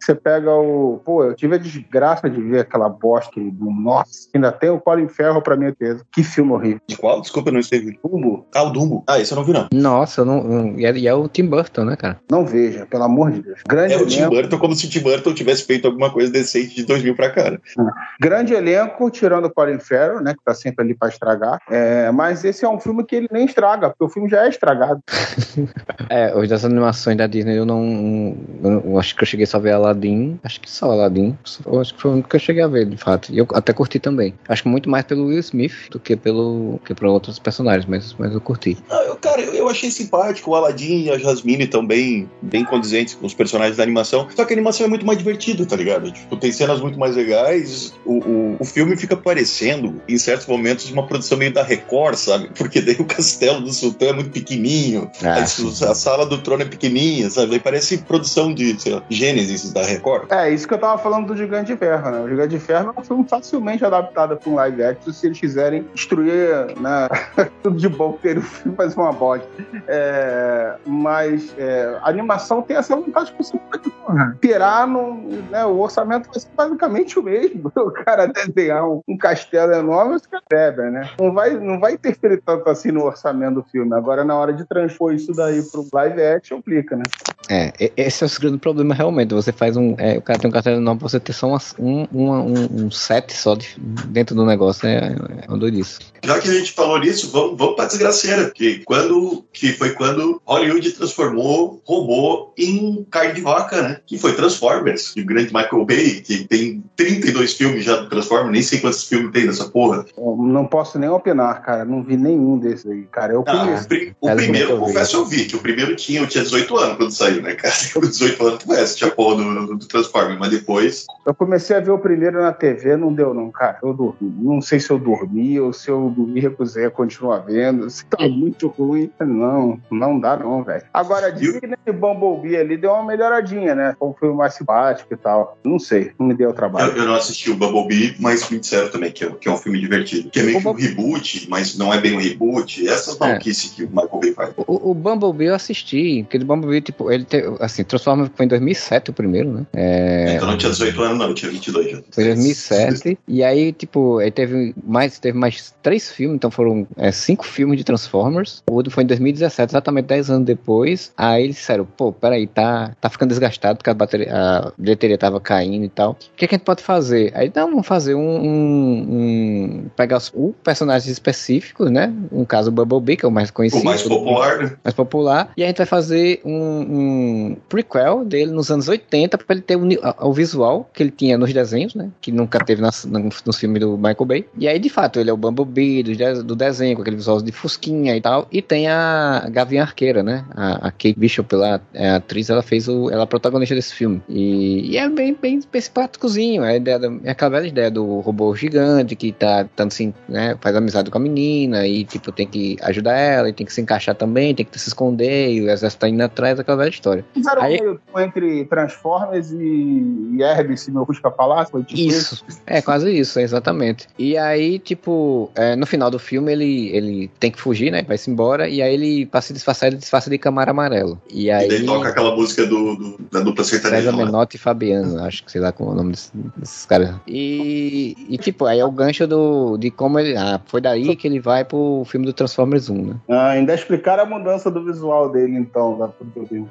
S3: Você pega o. Pô, eu tive a desgraça de ver aquela bosta do Nossa, ainda tem o Colin Ferro pra minha tese. Que filme horrível.
S2: De qual? Desculpa, eu não esteve. Dumbo. Ah, o Dumbo. Ah, esse eu não vi, não.
S1: Nossa, não. E é, é o Tim Burton, né, cara?
S3: Não veja, pelo amor de Deus.
S2: Grande é o Tim Burton como se o Tim Burton tivesse feito alguma coisa decente de 2000 pra cá. Né?
S3: Grande elenco, tirando o Colin Ferro, né, que tá sempre ali pra estragar. É, mas esse é um filme que ele nem estraga, porque o filme já é estragado.
S1: é, hoje das animações da Disney eu não. Eu acho que eu cheguei só a ver Aladdin. Acho que só Aladdin. Acho que foi o único que eu cheguei a ver, de fato. E eu até curti também. Acho que muito mais pelo Will Smith do que pelo que por outros personagens, mas, mas eu curti.
S2: Ah, eu, cara, eu, achei simpático. O Aladdin e a Jasmine bem, bem condizentes com os personagens da animação. Só que a animação é muito mais divertida, tá ligado? Tipo, tem cenas muito mais legais. O, o, o filme fica parecendo, em certos momentos, uma produção meio da Record, sabe? Porque daí o castelo do sultão é muito pequenininho, ah, a, a, sala do trono é pequenininha, sabe? Daí parece produção de, sei lá, Gênesis da Record.
S3: É, isso que eu tava falando do Gigante de Ferro, né? O Gigante de Ferro é um filme facilmente adaptado para um live action se eles quiserem destruir né, tudo de bom ter o filme fazer uma bosta. É, mas é, a animação tem essa vantagem que você pode pirar no, né, o orçamento vai ser basicamente o mesmo. O cara desenhar um, um castelo enorme, você recebe, né? Não vai, não vai interferir tanto assim no orçamento do filme. Agora, na hora de transpor isso daí pro live action, complica, né?
S1: É, esse é o grande problema realmente. Você faz um. É, o cara tem um castelo enorme, você ter só um, um, um set só de, dentro do negócio é, é uma doidice.
S2: Já que a gente falou nisso, vamos, vamos pra desgraceira. Que, quando, que foi quando Hollywood transformou robô em carne de vaca, né? Que foi Transformers, de grande Michael Bay, que tem 32 filmes já do Transformers, nem sei quantos filmes tem nessa porra.
S3: Eu não posso nem opinar, cara. Não vi nenhum desses aí, cara. Eu
S2: ah, o, o primeiro, confesso, eu vi, que o primeiro tinha, eu tinha 18 anos quando saiu, né, cara? Com 18 anos tu conhece, a porra do, do, do Transformers, mas depois.
S3: Eu comecei a ver o primeiro na TV, não deu, não, cara. Eu dormi. Não sei se eu dormi ou se eu me recusei a continuar vendo. Se tá muito ruim. Não, não dá, não, velho. Agora, diz que nesse Bumblebee ali deu uma melhoradinha, né? Foi um filme mais simpático e tal. Não sei, não me deu trabalho.
S2: Eu, eu não assisti o Bumblebee, mas me disseram também que é, que é um filme divertido. Que é meio que um reboot, mas não é bem um reboot. Essas é. maluquices é. que o Michael Bay faz.
S1: O, o Bumblebee eu assisti o Bumblebee, tipo, ele teve, assim, Transformers foi em 2007 o primeiro, né?
S2: É... Então não tinha 18 anos, não, tinha 22 já.
S1: Foi em 2007, e aí, tipo, ele teve mais, teve mais três filmes, então foram é, cinco filmes de Transformers. O outro foi em 2017, exatamente 10 anos depois. Aí eles disseram, pô, peraí, tá, tá ficando desgastado, porque a, bateria, a bilheteria tava caindo e tal. O que, que a gente pode fazer? Aí, então, vamos fazer um, um, um pegar os, os personagens específicos, né? Um caso, o Bumblebee, que é o mais conhecido.
S2: O mais popular, né?
S1: Mais popular. E a gente vai fazer um, um prequel dele nos anos 80 para ele ter o, o, visual que ele tinha nos desenhos, né? Que nunca teve nas, nos filmes do Michael Bay. E aí, de fato, ele é o Bumblebee do, do desenho, com aquele visual de fusquinha e tal. E tem a Gavinha Arqueira, né? A, a Kate Bishop, lá, é a atriz, ela fez o. Ela é a protagonista desse filme. E, e é bem, bem, bem simpáticozinho. É, da, é aquela velha ideia do robô gigante que tá tanto assim, né? Faz amizade com a menina e, tipo, tem que ajudar ela e tem que se encaixar também, tem que se esconder e o exército tá indo atrás, aquela velha história.
S3: Fizeram Aí, meio entre Transformers e, e Herbie, se meu Fusca falar, foi tipo
S1: isso. isso. É, quase isso, exatamente. E aí, tipo, é, no final do filme ele, ele tem que fugir, né? Vai se embora e aí ele, pra se disfarçar, ele disfarça de Camaro Amarelo. E aí... E daí
S2: toca aquela música do, do da dupla sertaneja.
S1: César Menotti e Fabiano, acho que sei lá como é o nome desses, desses caras. E, e, tipo, aí é o gancho do, de como ele... Ah, foi daí que ele vai pro filme do Transformers 1, né?
S3: Ah, ainda explicaram a mudança do visual dele, então, da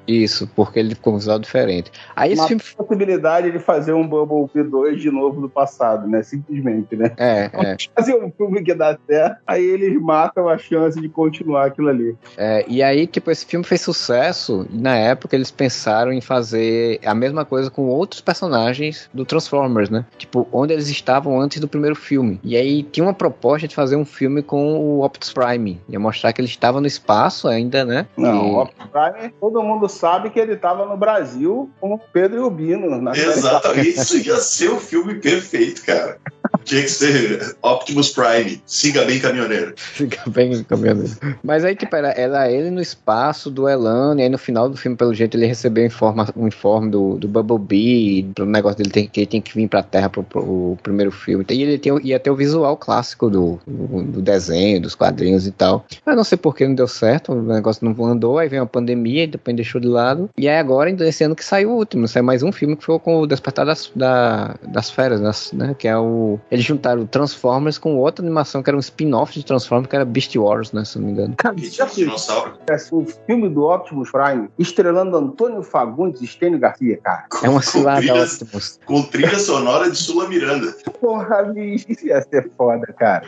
S1: Isso, porque ele ficou um visual diferente. Aí esse
S3: Uma
S1: filme...
S3: possibilidade de fazer um Bumblebee 2 de novo do passado, né? Simplesmente, né?
S1: É, é.
S3: Fazer um filme que dá certo, aí eles matam a chance de continuar aquilo ali.
S1: É, e aí, tipo, esse filme fez sucesso e na época eles pensaram em fazer a mesma coisa com outros personagens do Transformers, né? Tipo, onde eles estavam antes do primeiro filme. E aí tinha uma proposta de fazer um filme com o Optimus Prime. Ia mostrar que ele estava no espaço ainda, né?
S3: Não, e... o Optimus Prime, todo mundo sabe que ele estava no Brasil com o Pedro Rubino.
S2: Exatamente. Isso ia ser o filme perfeito, cara. Tinha que ser Optimus Prime. Siga bem, caminhoneiro.
S1: Siga bem, caminhoneiro. Mas aí, tipo, era, era ele no espaço do Elan, e aí no final do filme, pelo jeito, ele recebeu informa, um informe do, do Bumblebee, pro negócio dele tem, que ele tem que vir pra Terra pro, pro primeiro filme. E ele tem, ia ter o visual clássico do, do, desenho, dos quadrinhos e tal. Eu não sei por que não deu certo, o negócio não andou, aí veio a pandemia, e depois deixou de lado. E aí agora, esse ano que saiu o último, saiu mais um filme que foi com o Despertar das, da, das Feras, né? Que é o eles juntaram Transformers com outra animação que era um spin-off de Transformers, que era Beast Wars, né? Se não me engano.
S3: Cara, dinossauro. O filme do Optimus Prime, estrelando Antônio Fagundes e Stênio Garcia, cara.
S1: É uma cilada trilha, Optimus.
S2: Com trilha sonora de Sula Miranda.
S3: Porra, bicho, isso ia ser foda, cara.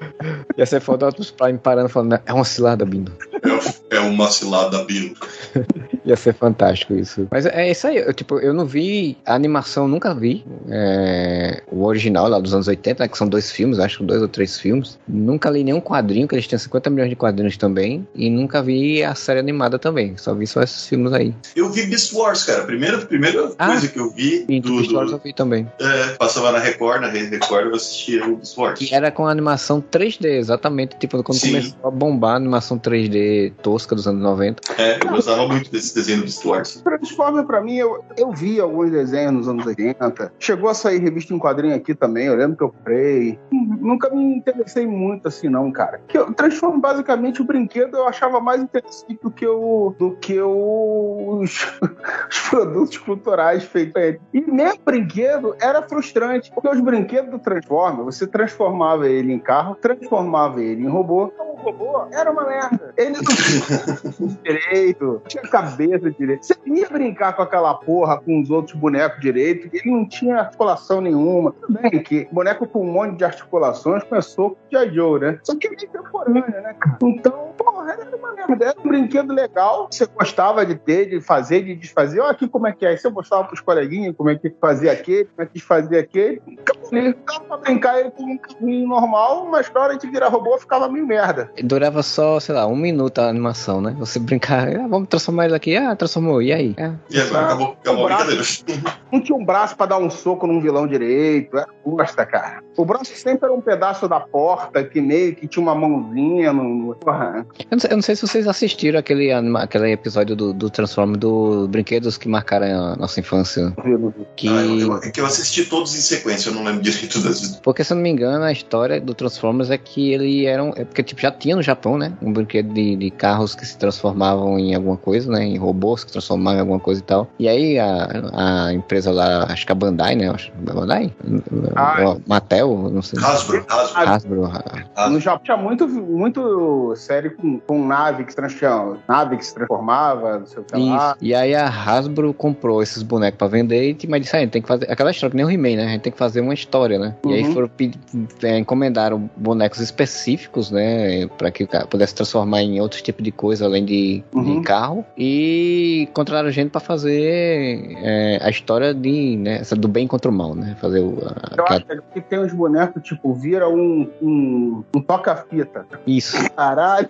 S1: Ia ser foda o Optimus Prime parando falando, é uma cilada, Bino.
S2: É, é uma cilada, Bino.
S1: Ia ser fantástico isso. Mas é isso aí, eu, tipo, eu não vi a animação, nunca vi. É, o original lá dos anos 80, né, que são dois filmes, acho que dois ou três filmes. Nunca li nenhum quadrinho, que eles têm 50 milhões de quadrinhos também. E nunca vi a série animada também. Só vi só esses filmes aí.
S2: Eu vi Beast Wars, cara. Primeira, primeira ah, coisa que eu vi.
S1: E do, Beast Wars eu vi também.
S2: É, passava na Record, na Rede Record, eu assistia o Beast Wars.
S1: Que era com animação 3D, exatamente. Tipo, quando Sim. começou a bombar a animação 3D tosca dos anos 90.
S2: É, eu gostava muito desse desenho do Beast Wars.
S3: Transformer, pra mim, eu, eu vi alguns desenhos nos anos 80. Chegou a sair revista em quadrinho aqui também. Eu lembro que eu comprei. Nunca me interessei muito assim, não, cara. Que eu transformo basicamente o brinquedo, eu achava mais interessante do que, o, do que os, os produtos culturais feitos. E mesmo brinquedo era frustrante, porque os brinquedos do Transformer, você transformava ele em carro, transformava ele em robô. Então, o robô era uma merda. Ele não tinha direito, tinha cabeça direito. Você ia brincar com aquela porra com os outros bonecos direito, ele não tinha articulação nenhuma. Tudo bem que boneco com monte de articulações começou com o G.I. Joe, né? Só que é meio temporânea, né, cara? Então, porra, era uma merda. Era um brinquedo legal, você gostava de ter, de fazer, de desfazer. Olha aqui como é que é. Aí você mostrava pros coleguinhas como é que fazia aquele, como é que fazia aquele. Ele ficava pra brincar ele com um carrinho normal, mas na hora de virar robô ficava meio merda.
S1: Durava só, sei lá, um minuto a animação, né? Você brincar, ah, vamos transformar ele aqui, ah, transformou, e aí?
S2: É. E agora acabou, acabou um a brincadeira.
S3: Não tinha um braço pra dar um soco num vilão direito, era bosta, cara. O braço sempre era um pedaço da porta que meio que tinha uma mãozinha no. Porra.
S1: Eu não, sei, eu não sei se vocês assistiram aquele, aquele episódio do, do Transform do Brinquedos que marcaram a nossa infância.
S2: Que... Ah, eu, eu, é que eu assisti todos em sequência, eu não lembro direito das.
S1: Porque, se eu não me engano, a história do Transformers é que ele era um. É porque, tipo, já tinha no Japão, né? Um brinquedo de, de carros que se transformavam em alguma coisa, né? Em robôs que se transformavam em alguma coisa e tal. E aí a, a empresa lá, acho que a Bandai, né? Acho, Bandai?
S3: Ah,
S1: Mattel, não sei.
S2: Hasbro, Hasbro.
S1: Hasbro.
S2: Ah.
S3: No Japão tinha muito, muito série com, com nave que se transformava, nave que se transformava, não sei o que lá.
S1: E aí a Hasbro comprou esses bonecos pra vender e mas disse, ah, a gente tem que fazer aquela história que nem o He-Man, né? A gente tem que fazer uma história, né? E aí
S3: Uhum.
S1: foram pedir- é, encomendaram bonecos específicos, né? Pra que o cara pudesse transformar em outros tipos de coisa além de,
S3: Uhum.
S1: de carro. E contrataram gente pra fazer é, a história de, né? Essa do bem contra o mal, né? Fazer o. a-
S3: Eu
S1: aquela-
S3: acho que é porque tem uns bonecos, tipo, vira um, um, um toca-fita.
S1: Isso.
S3: Caralho.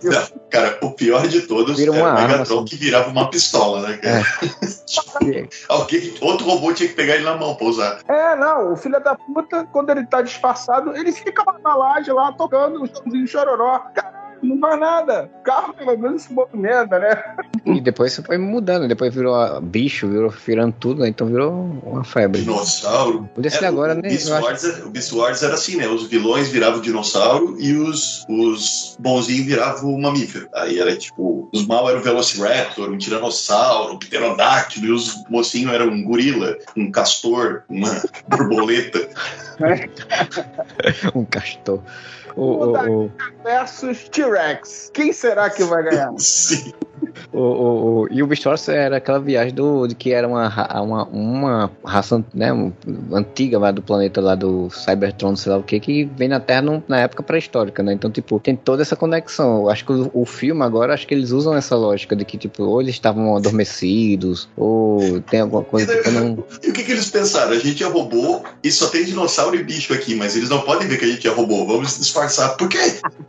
S2: Cara, o pior de todos
S1: Vira
S2: era
S1: uma
S2: o
S1: arma,
S2: Megatron
S1: assim.
S2: que virava uma pistola, né? cara? Alguém, outro robô tinha que pegar ele na mão pra usar.
S3: É, não, o filho da puta, quando ele tá disfarçado, ele fica lá na laje, lá, tocando o somzinho chororó. Caralho, não faz nada. O carro, pelo menos, se movimenta, né?
S1: E depois isso foi mudando. Depois virou bicho, virou virando tudo, né? Então virou uma febre.
S2: Dinossauro.
S1: O desse
S2: É,
S1: agora,
S2: o,
S1: né?
S2: Beast
S1: eu acho-
S2: Wars, era- o Beast Wars era assim, né? Os vilões viravam dinossauro e os, os bonzinhos viravam mamífero. Aí era tipo, os mal eram o Velociraptor, um tiranossauro, um pterodáctilo, e os mocinhos eram um gorila, um castor, uma borboleta.
S1: um castor. O, o, o,
S3: Versus T-Rex. Quem será que vai ganhar?
S2: Sim.
S1: O, o, o- e o Wars era aquela viagem do, de que era uma, uma, uma raça né, antiga lá do planeta lá do Cybertron, sei lá o que, que vem na Terra num- na época pré-histórica, né? Então, tipo, tem toda essa conexão. Eu acho que o, o filme agora, acho que eles usam essa lógica de que, tipo, ou eles estavam adormecidos, ou tem alguma coisa que não.
S2: E o que, que eles pensaram? A gente é robô e só tem dinossauro e bicho aqui, mas eles não podem ver que a gente é robô. Vamos disfarçar. Por quê?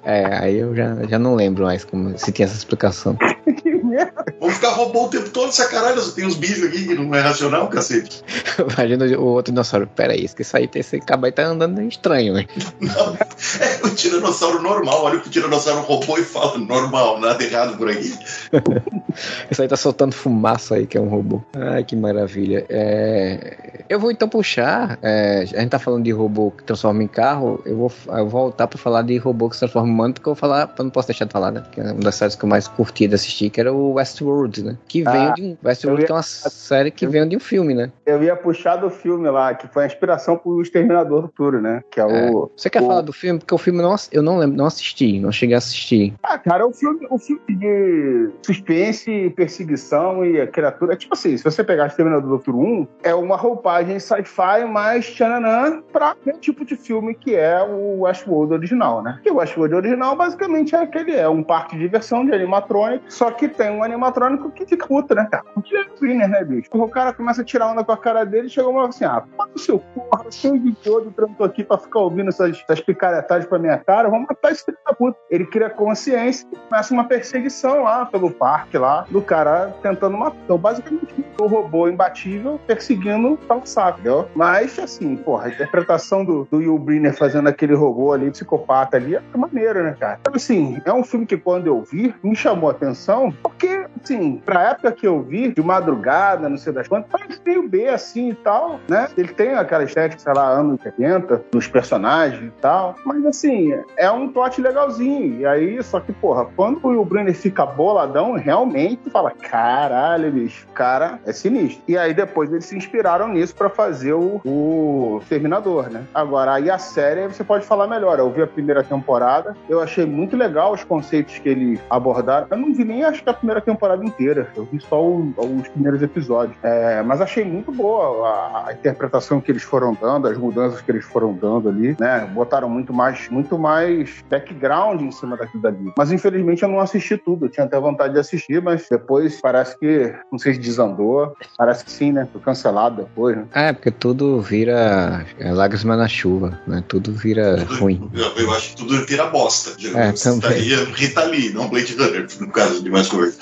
S1: É, aí eu já, já não lembro mais como se tinha essa explicação.
S3: Que.
S2: Vamos ficar robô o tempo todo, essa caralho. Tem uns bichos aqui que não é racional, cacete.
S1: Imagina o outro dinossauro. Pera aí, isso aí, esse cabo aí tá andando estranho, né?
S2: Não, é o tiranossauro normal. Olha pro tiranossauro robô e fala normal, nada errado por aqui.
S1: Isso aí tá soltando fumaça aí, que é um robô. Ai, que maravilha. É, Eu vou então puxar. é, A gente tá falando de robô que transforma em carro. Eu vou, eu vou voltar pra falar de robô que se transforma em humano, porque eu vou falar. Eu não posso deixar de falar, né? Porque é uma das séries que eu mais curti de assistir, que era o Westworld, né? Que veio
S3: Ah,
S1: de um. Westworld
S3: ia-
S1: é uma série que veio de um filme, né?
S3: Eu ia puxar do filme lá, que foi a inspiração pro Exterminador do Futuro, né? Que é o.
S1: Você quer
S3: o-
S1: falar do filme? Porque o filme não, eu não lembro, não assisti, não cheguei a assistir.
S3: Ah, cara, o filme, o filme de suspense, perseguição e criatura. É tipo assim, se você pegar Exterminador do Futuro 1, é uma roupagem sci-fi mais tchananã pra aquele tipo de filme que é o Westworld original, né? Que o Westworld original basicamente é aquele, é um parque de diversão de animatrônico, só que tem um animatrônico que fica puto, né, cara? O Killer Cleaner, né, bicho? O cara começa a tirar onda com a cara dele e chegou uma assim, ah, pô, seu porra, cheio de todo, tranco aqui pra ficar ouvindo essas, essas picaretagens pra minha cara, vamos matar esse filho da puta. Ele cria consciência e começa uma perseguição lá pelo parque lá, do cara tentando matar. Então, basicamente, o robô imbatível perseguindo o saco, entendeu? Mas, assim, porra, a interpretação do, do Will Brynner fazendo aquele robô ali, psicopata ali, é maneiro, né, cara? Então, assim, é um filme que quando eu vi, me chamou a atenção, porque, assim, pra época que eu vi, de madrugada, não sei das quantas, parece meio B, assim, e tal, né? Ele tem aquela estética, sei lá, anos 70, nos personagens e tal, mas, assim, é um plot legalzinho. E aí, só que, porra, quando o Will Brynner fica boladão, realmente, fala, caralho, bicho, cara é sinistro. E aí, depois, eles se inspiraram nisso pra fazer o, o Terminador, né? Agora, aí a série, você pode falar melhor. Eu vi a primeira temporada, eu achei muito legal os conceitos que eles abordaram. Eu não vi nem, acho que a primeira temporada inteira. Eu vi só o- os primeiros episódios. É, mas achei muito boa a, a interpretação que eles foram dando, as mudanças que eles foram dando ali, né? Botaram muito mais, muito mais background em cima daquilo dali. Mas infelizmente eu não assisti tudo. Eu tinha até vontade de assistir, mas depois parece que, não sei se desandou. Parece que sim, né? Foi cancelado depois, né?
S1: É, porque tudo vira é, lágrima na chuva, né? Tudo vira ruim.
S2: Eu, eu acho que tudo vira bosta.
S1: É,
S2: Isso
S1: também.
S2: é Rita Lee, não Blade Runner, no caso de mais coisa.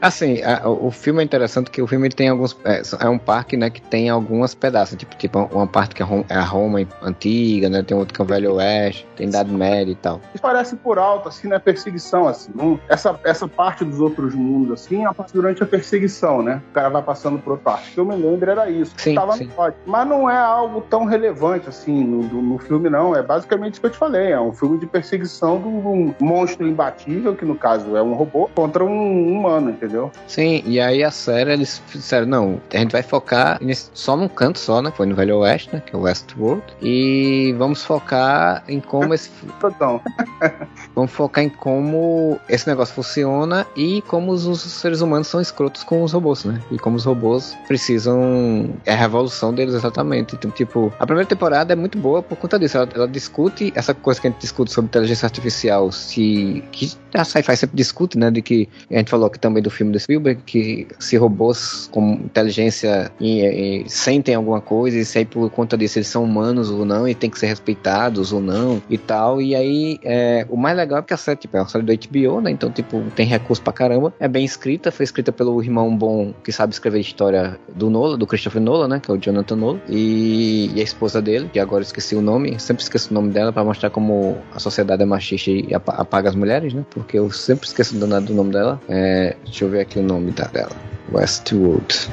S1: Assim, a- o filme é interessante que o filme tem alguns. É, é um parque, né, que tem algumas pedaços. Tipo, tipo uma parte que é Rom- é a Roma antiga, né? Tem outro que é o Velho Oeste, tem Idade Média e tal.
S3: Isso parece por alto, assim, na perseguição, assim. Não- essa, essa parte dos outros mundos, assim, é a parte durante a perseguição, né? O cara vai passando pro outro arco. que eu me lembro era isso.
S1: Sim,
S3: Tava
S1: sim.
S3: no. Mas não é algo tão relevante assim no, do- no filme, não. É basicamente isso que eu te falei. É um filme de perseguição de um monstro imbatível, que no caso é um robô, contra um humano, entendeu?
S1: Sim, e aí a série eles disseram, não, a gente vai focar nesse- só num canto só, né? Foi no Velho Oeste, né? Que é o Westworld. E vamos focar em como esse. Vamos focar em como esse negócio funciona e como os, os seres humanos são escrotos com os robôs, né? E como os robôs precisam. É a revolução deles exatamente. Então, tipo, a primeira temporada é muito boa por conta disso. Ela, ela discute essa coisa que a gente discute sobre inteligência artificial, se. que a sci-fi sempre discute, né? De que a gente falou aqui também do filme do Spielberg, que se robôs com inteligência e, e sentem alguma coisa, e se aí por conta disso eles são humanos ou não, e tem que ser respeitados ou não, e tal. E aí, é, o mais legal é que a série, tipo, é uma série do HBO, né? Então, tipo, tem recurso pra caramba. É bem escrita, foi escrita pelo irmão bom que sabe escrever história do Nola, do Christopher Nolan, né? Que é o Jonathan Nolan. E, e a esposa dele, que agora esqueci o nome, sempre esqueço o nome dela pra mostrar como a sociedade é machista e apa- apaga as mulheres, né? Porque eu sempre esqueço do nome dela. É, deixa eu ver aqui o nome da, dela. Westwood.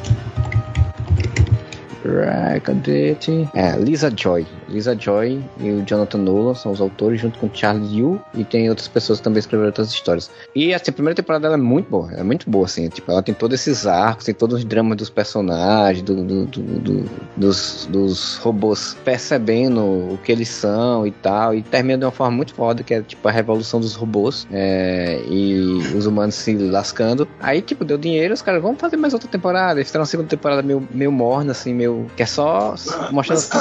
S1: Right, cadê? É, Lisa Joy. Lisa Joy e o Jonathan Nolan são os autores, junto com Charles Yu, e tem outras pessoas que também escreveram outras histórias. E assim, a primeira temporada dela é muito boa, é muito boa, assim, tipo, ela tem todos esses arcos, tem todos os dramas dos personagens, do, do- do- do- dos, dos robôs percebendo o que eles são e tal, e termina de uma forma muito foda, que é tipo a revolução dos robôs, é, e os humanos se lascando. Aí, tipo, deu dinheiro, os caras, vamos fazer mais outra temporada, eles fizeram uma segunda temporada meio, meio morna, assim, meio, que é só mostrando...
S2: mas a,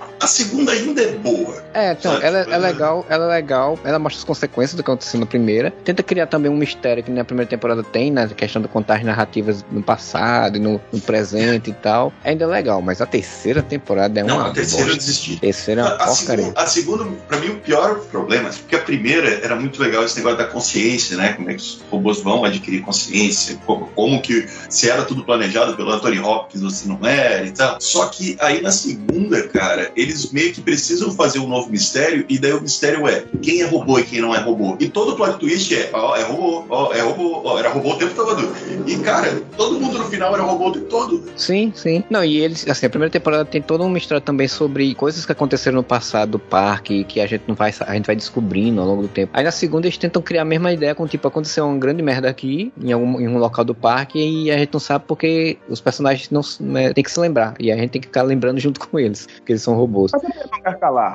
S2: a- a segunda ainda é boa.
S1: É, então,
S2: Sabe?
S1: ela é legal, ela é legal, ela mostra as consequências do que aconteceu na primeira. Tenta criar também um mistério que na primeira temporada tem, na questão de contar as narrativas no passado e no, no presente e tal. Ainda é legal, mas a terceira temporada é
S2: Não,
S1: uma
S2: a terceira eu
S1: bosta.
S2: desisti.
S1: terceira é uma
S2: A,
S1: porcaria.
S2: segunda, a segunda, pra mim, o pior problema, porque a primeira era muito legal esse negócio da consciência, né? Como é que os robôs vão adquirir consciência, como, como que se era tudo planejado pelo Anthony Hopkins se não era e tal. Só que aí na segunda, cara, eles meio que precisam fazer um novo mistério, e daí o mistério é quem é robô e quem não é robô. E todo plot twist é, ó, é robô, ó, é robô, ó, era robô o tempo todo. E, cara, todo mundo no final era robô o tempo todo.
S1: Sim, sim. Não, e eles, assim, a primeira temporada tem toda uma história também sobre coisas que aconteceram no passado do parque que a gente não vai, a gente vai descobrindo ao longo do tempo. Aí na segunda eles tentam criar a mesma ideia com tipo aconteceu uma grande merda aqui em algum em um local do parque e a gente não sabe porque os personagens não né, tem que se lembrar e a gente tem que ficar lembrando junto com eles, porque eles são robôs.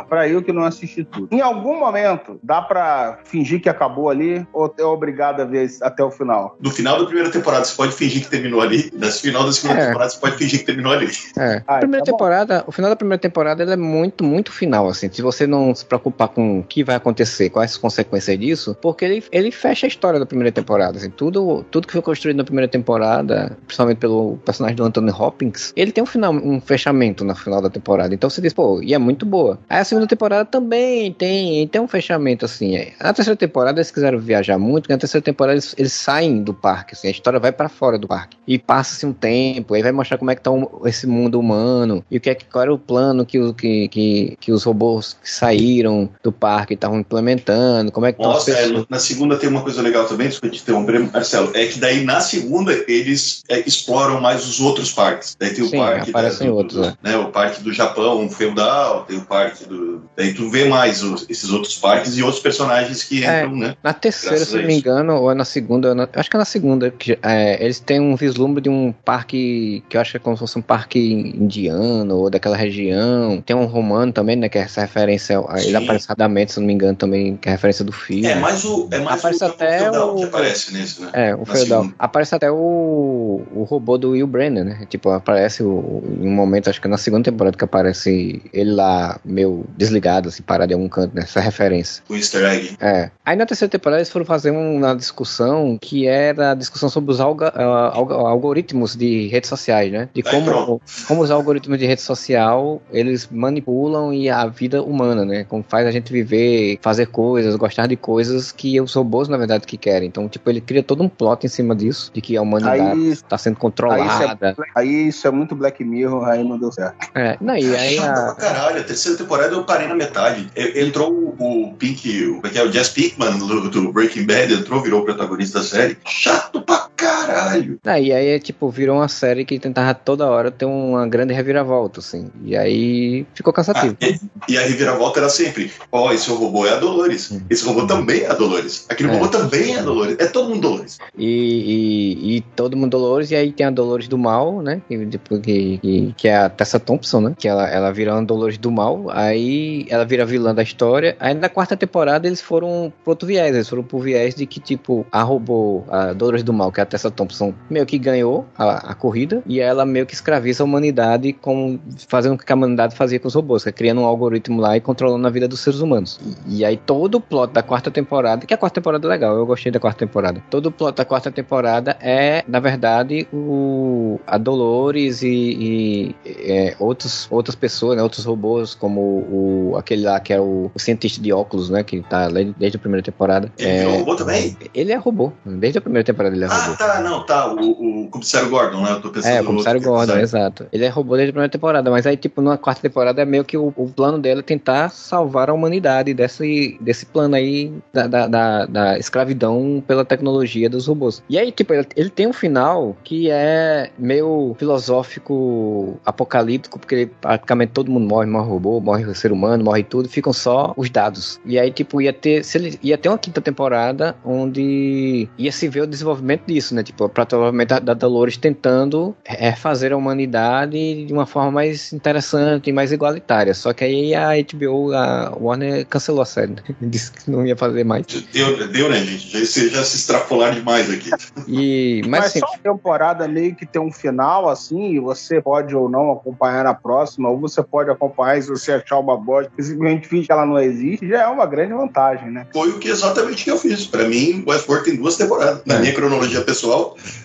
S3: Pra eu que não assisti tudo. Em algum momento, dá pra fingir que acabou ali, ou é obrigado a ver até o final?
S2: No final da primeira temporada você pode fingir que terminou ali, no final da segunda
S1: É.
S2: temporada você pode fingir que terminou ali.
S1: É.
S3: Ah,
S1: a primeira
S3: tá
S1: temporada, o final da primeira temporada ele é muito, muito final, assim. Se você não se preocupar com o que vai acontecer, quais as consequências disso, porque ele, ele fecha a história da primeira temporada, assim. Tudo, tudo que foi construído na primeira temporada, principalmente pelo personagem do Anthony Hopkins, ele tem um final, um fechamento no final da temporada. Então você diz, pô, e é muito boa. Aí a segunda temporada também tem, tem um fechamento, assim. É. Na terceira temporada eles quiseram viajar muito, na terceira temporada eles, eles saem do parque, assim. A história vai pra fora do parque. E passa-se um tempo, aí vai mostrar como é que tá um- esse mundo humano, e o que é que, qual era o plano que, o- que, que, que os robôs que saíram do parque estavam implementando, como é que
S2: Nossa, é, na segunda tem uma coisa legal também, desculpa te interromper, Marcelo, é que daí na segunda eles é, exploram mais os outros parques. Daí tem o
S1: Sim,
S2: parque
S1: aparecem
S2: do,
S1: outros,
S2: do- né, o parque do Japão feudal, tem o parque do. Daí tu vê mais os- esses outros parques e outros personagens que
S1: É.
S2: entram, né?
S1: Na terceira,
S2: Graças
S1: se não me engano, ou é na segunda, ou na- acho que é na segunda, que é, eles têm um vislumbre de um parque que eu acho que é como se fosse um parque indiano ou daquela região. Tem um romano também, né? Que é essa referência. ao- Ele
S2: Sim.
S1: aparece rapidamente, se não me engano, também, que é referência do filme.
S2: É mais o, é mais
S1: Aparece
S2: o
S1: até
S2: feudal
S1: o-
S2: que aparece nesse, né?
S1: É, o
S2: Na
S1: feudal.
S2: segunda.
S1: Aparece até o, o robô do Will Brenner, né? Tipo, aparece o, em um momento, acho que é na segunda temporada, que aparece ele lá, meio desligado, assim, parado em algum canto, nessa referência.
S2: O easter egg.
S1: É. Aí na terceira temporada eles foram fazer uma discussão que era a discussão sobre os alga- ah, algoritmos de redes sociais, né? De como,
S2: pronto.
S1: como os algoritmos de rede social eles manipulam e a vida humana, né? Como faz a gente viver, fazer coisas, gostar de coisas que os robôs, na verdade, que querem. Então, tipo, ele cria todo um plot em cima disso, de que a humanidade
S3: Aí,
S1: está sendo
S3: aí, isso
S1: controlada.
S3: é, aí isso é muito Black Mirror, aí não deu certo.
S1: É, não, e aí a,
S2: caralho. A terceira temporada eu parei na metade. Entrou o, Pink, o, é que é? o Jess Pinkman do, do Breaking Bad, entrou, virou o protagonista da série. Chato pra caralho.
S1: Ah, e aí, tipo, virou uma série que tentava toda hora ter uma grande reviravolta, assim. E aí ficou cansativo.
S2: Ah, e, e, a reviravolta era sempre: ó, oh, esse robô é a Dolores. Esse robô também é a Dolores. Aquele é. robô também é a Dolores. É todo mundo Dolores.
S1: E, e, e, todo mundo Dolores, e aí tem a Dolores do Mal, né? Que, que, que é a Tessa Thompson, né? Que ela, ela vira uma Dolores do Mal. Aí ela vira vilã da história. Aí na quarta temporada eles foram pro outro viés. Eles foram pro viés de que, tipo, a robô, a Dolores do Mal, que é a Tessa Thompson, meio que ganhou a, a corrida. E ela meio que escraviza a humanidade com fazendo o que a humanidade fazia com os robôs, que é criando um algoritmo lá e controlando a vida dos seres humanos. E, e aí todo o plot da quarta temporada, que a quarta temporada é legal, eu gostei da quarta temporada. Todo o plot da quarta temporada é, na verdade, o a Dolores e, e é, outros, outras pessoas, né, outros robôs, como o, aquele lá que é o, o cientista de óculos, né, que tá desde a primeira temporada.
S2: Ele é, é robô também?
S1: Ele é robô. Desde a primeira temporada ele é
S2: ah,
S1: robô.
S2: Tá, não, tá. O, o comissário Gordon, né? Eu tô pensando
S1: é, o comissário Gordon, exato. Ele é robô desde a primeira temporada, mas aí, tipo, na quarta temporada é meio que o, o plano dele é tentar salvar a humanidade desse, desse plano aí da, da, da, da escravidão pela tecnologia dos robôs. E aí, tipo, ele, ele, tem um final que é meio filosófico, apocalíptico, porque praticamente todo mundo morre, morre robô, morre o ser humano, morre tudo, ficam só os dados. E aí, tipo, ia ter, se ele, ia ter uma quinta temporada onde ia se ver o desenvolvimento disso, né? Tipo, provavelmente da, da Dolores tentando refazer a humanidade de uma forma mais interessante e mais igualitária. Só que aí a HBO, a Warner cancelou a série. Né? Disse que não ia fazer mais.
S2: Deu, deu né, gente? Já, já se extrapolar demais aqui.
S1: E, mas,
S3: mas
S1: assim,
S3: só a temporada meio que tem um final, assim, e você pode ou não acompanhar a próxima, ou você pode acompanhar se você achar uma bosta, simplesmente finge que ela não existe, já é uma grande vantagem, né?
S2: Foi o que exatamente que eu fiz. Pra mim, Westworld tem duas temporadas. Na é. minha cronologia pessoal.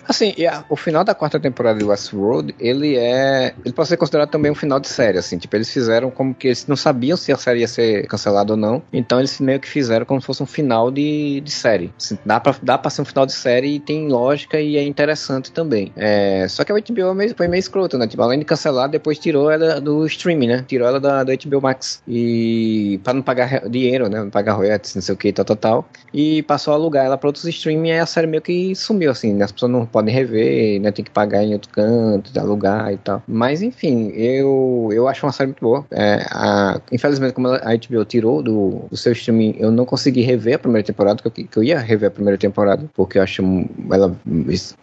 S1: Assim, a, o final da quarta temporada de Westworld, ele é. Ele pode ser considerado também um final de série, assim. Tipo, eles fizeram como que eles não sabiam se a série ia ser cancelada ou não. Então eles meio que fizeram como se fosse um final de, de série. Assim, dá, pra, dá pra ser um final de série e tem lógica e é interessante também. É, só que a HBO é foi meio escroto, né? Tipo, além de cancelar, depois tirou ela do streaming, né? Tirou ela da, da HBO Max. E pra não pagar dinheiro, né? Não pagar royalties, não sei o que, tal, tal, tal. E passou a alugar ela pra outros streaming e a série meio que sumiu, assim. As pessoas não podem rever, né? Tem que pagar em outro canto, alugar e tal. Mas enfim, eu, eu acho uma série muito boa. É, a, infelizmente, como a HBO tirou do, do seu streaming, eu não consegui rever a primeira temporada, que eu, que eu ia rever a primeira temporada, porque eu acho ela,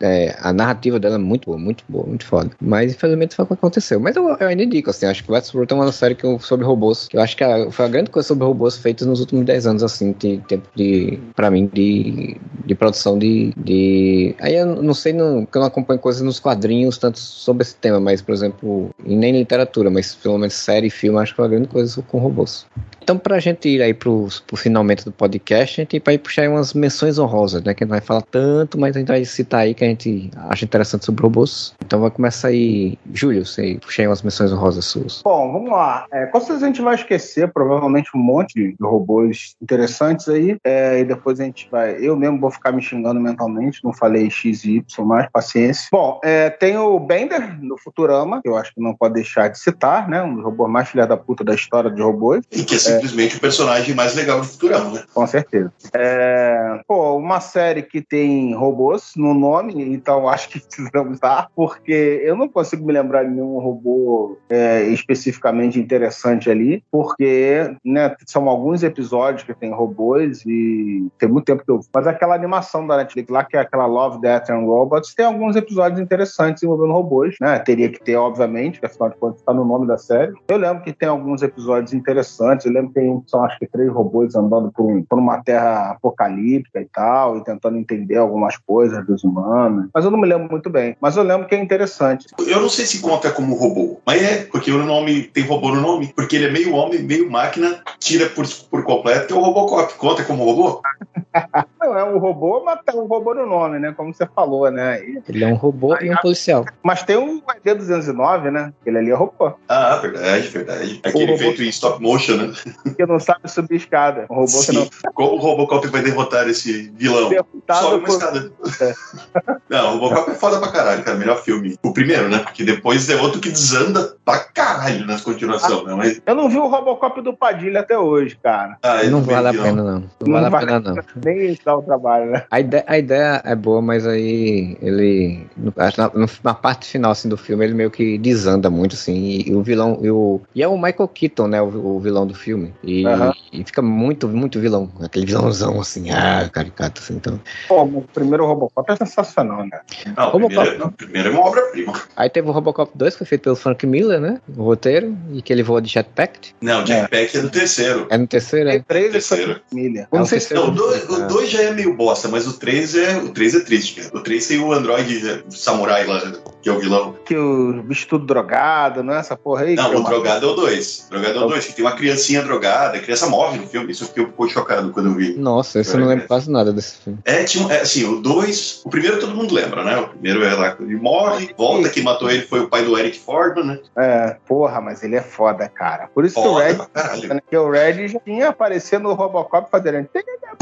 S1: é, a narrativa dela é muito boa, muito boa, muito foda. Mas infelizmente foi o que aconteceu. Mas eu, eu ainda indico, assim, acho que Westworld é uma série que eu, sobre robôs, eu acho que a, foi a grande coisa sobre robôs feitas nos últimos 10 anos, assim, de tempo de, pra mim, de, de produção de, de. Aí eu não sei, não, porque eu não acompanho coisas nos quadrinhos, tanto sobre esse tema, mas, por exemplo, nem literatura, mas pelo menos série e filme, acho que foi uma grande coisa com robôs. Então, pra gente ir aí pro, pro finalmente do podcast, a gente vai puxar aí umas menções honrosas, né? Que a gente vai falar tanto, mas a gente vai citar aí que a gente acha interessante sobre robôs. Então vai começar aí, Júlio, você aí umas menções honrosas suas.
S3: Bom, vamos lá. É, com certeza a gente vai esquecer, provavelmente, um monte de robôs interessantes aí. É, e depois a gente vai. Eu mesmo vou ficar me xingando mentalmente, não falei X e Y, mais paciência. Bom, é, tem o Bender no Futurama, que eu acho que não pode deixar de citar, né? Um dos robôs mais filha da puta da história de robôs.
S2: E que é simplesmente é. o personagem mais legal do Futurama, né?
S3: Com certeza. É, pô, uma série que tem robôs no nome, então acho que precisamos dar, porque eu não consigo me lembrar de nenhum robô é, especificamente interessante ali, porque né, são alguns episódios que tem robôs e tem muito tempo que eu. Mas aquela animação da Netflix lá, que é aquela Love, Death and Robots, tem alguns episódios interessantes envolvendo robôs, né? Teria que ter, obviamente, que afinal de contas está no nome da série. Eu lembro que tem alguns episódios interessantes, eu lembro que tem, são acho que três robôs andando por, por uma terra apocalíptica e tal, e tentando entender algumas coisas dos humanos. Mas eu não me lembro muito bem. Mas eu lembro que é interessante.
S2: Eu não sei se conta como robô, mas é, porque o nome tem robô no nome, porque ele é meio homem, meio máquina, tira por, por completo, que é o Robocop. Conta como robô?
S3: não, é um robô, mas tem um robô no nome, né? Como você falou, né?
S1: E... Ele é um robô Aí, e um policial.
S3: Mas tem um ED209, né? Ele ali é robô.
S2: Ah, verdade, verdade. Aquele robô... feito em stop motion, né?
S3: Que não sabe subir escada. Um robô Sim. que não.
S2: Como o Robocop vai derrotar esse vilão? Derrotado Sobe uma por... escada. É. Não, o Robocop é foda pra caralho, cara. Melhor filme. O primeiro, né? Porque depois é outro que desanda pra caralho na continuação, né? Mas,
S3: Eu não vi o Robocop do Padilha até hoje, cara.
S2: ah, eu
S1: Não
S2: vi,
S1: vale a
S2: não.
S1: pena, não. Não vale a pena, não.
S3: Nem dá o trabalho, né?
S1: A ideia, a ideia é boa, mas aí ele. Na, na, parte final assim, do filme, ele meio que desanda muito, assim. E, e o vilão. E, o, e é o Michael Keaton, né? O, o vilão do filme. E,
S3: uhum.
S1: e, fica muito, muito vilão. Aquele vilãozão, assim, ah, caricato, assim. Então.
S3: Pô, o primeiro Robocop é sensacional, né?
S2: Não,
S1: é,
S2: primeiro, é uma obra-prima.
S1: Aí teve o Robocop 2, que foi feito pelo Frank Miller, né? O roteiro. E que ele voa de jetpack.
S2: Não, é. jetpack é.
S1: é no terceiro. É
S3: no
S2: terceiro,
S3: é?
S1: é
S3: três é,
S1: é
S3: Frank Miller.
S1: É
S2: não, o 2
S1: ah.
S2: já é meio bosta, mas o 3 é. O 3 é o 3 e o Android Samurai lá, que é o vilão.
S3: Que o bicho tudo drogado, não é essa porra aí?
S2: Não,
S3: é é
S2: o drogado é o 2. Drogado é o 2, que tem uma criancinha drogada, a criança morre no filme. Isso eu fiquei um pouco chocado quando eu vi.
S1: Nossa, isso eu não lembro quase nada desse filme.
S2: É, tinha, é assim, o 2, o primeiro todo mundo lembra, né? O primeiro é lá, ele morre, volta, quem matou ele foi o pai do Eric Ford, né?
S3: É, porra, mas ele é foda, cara. Por isso foda, que o Red, né, que o Red já tinha aparecendo no Robocop fazendo hum.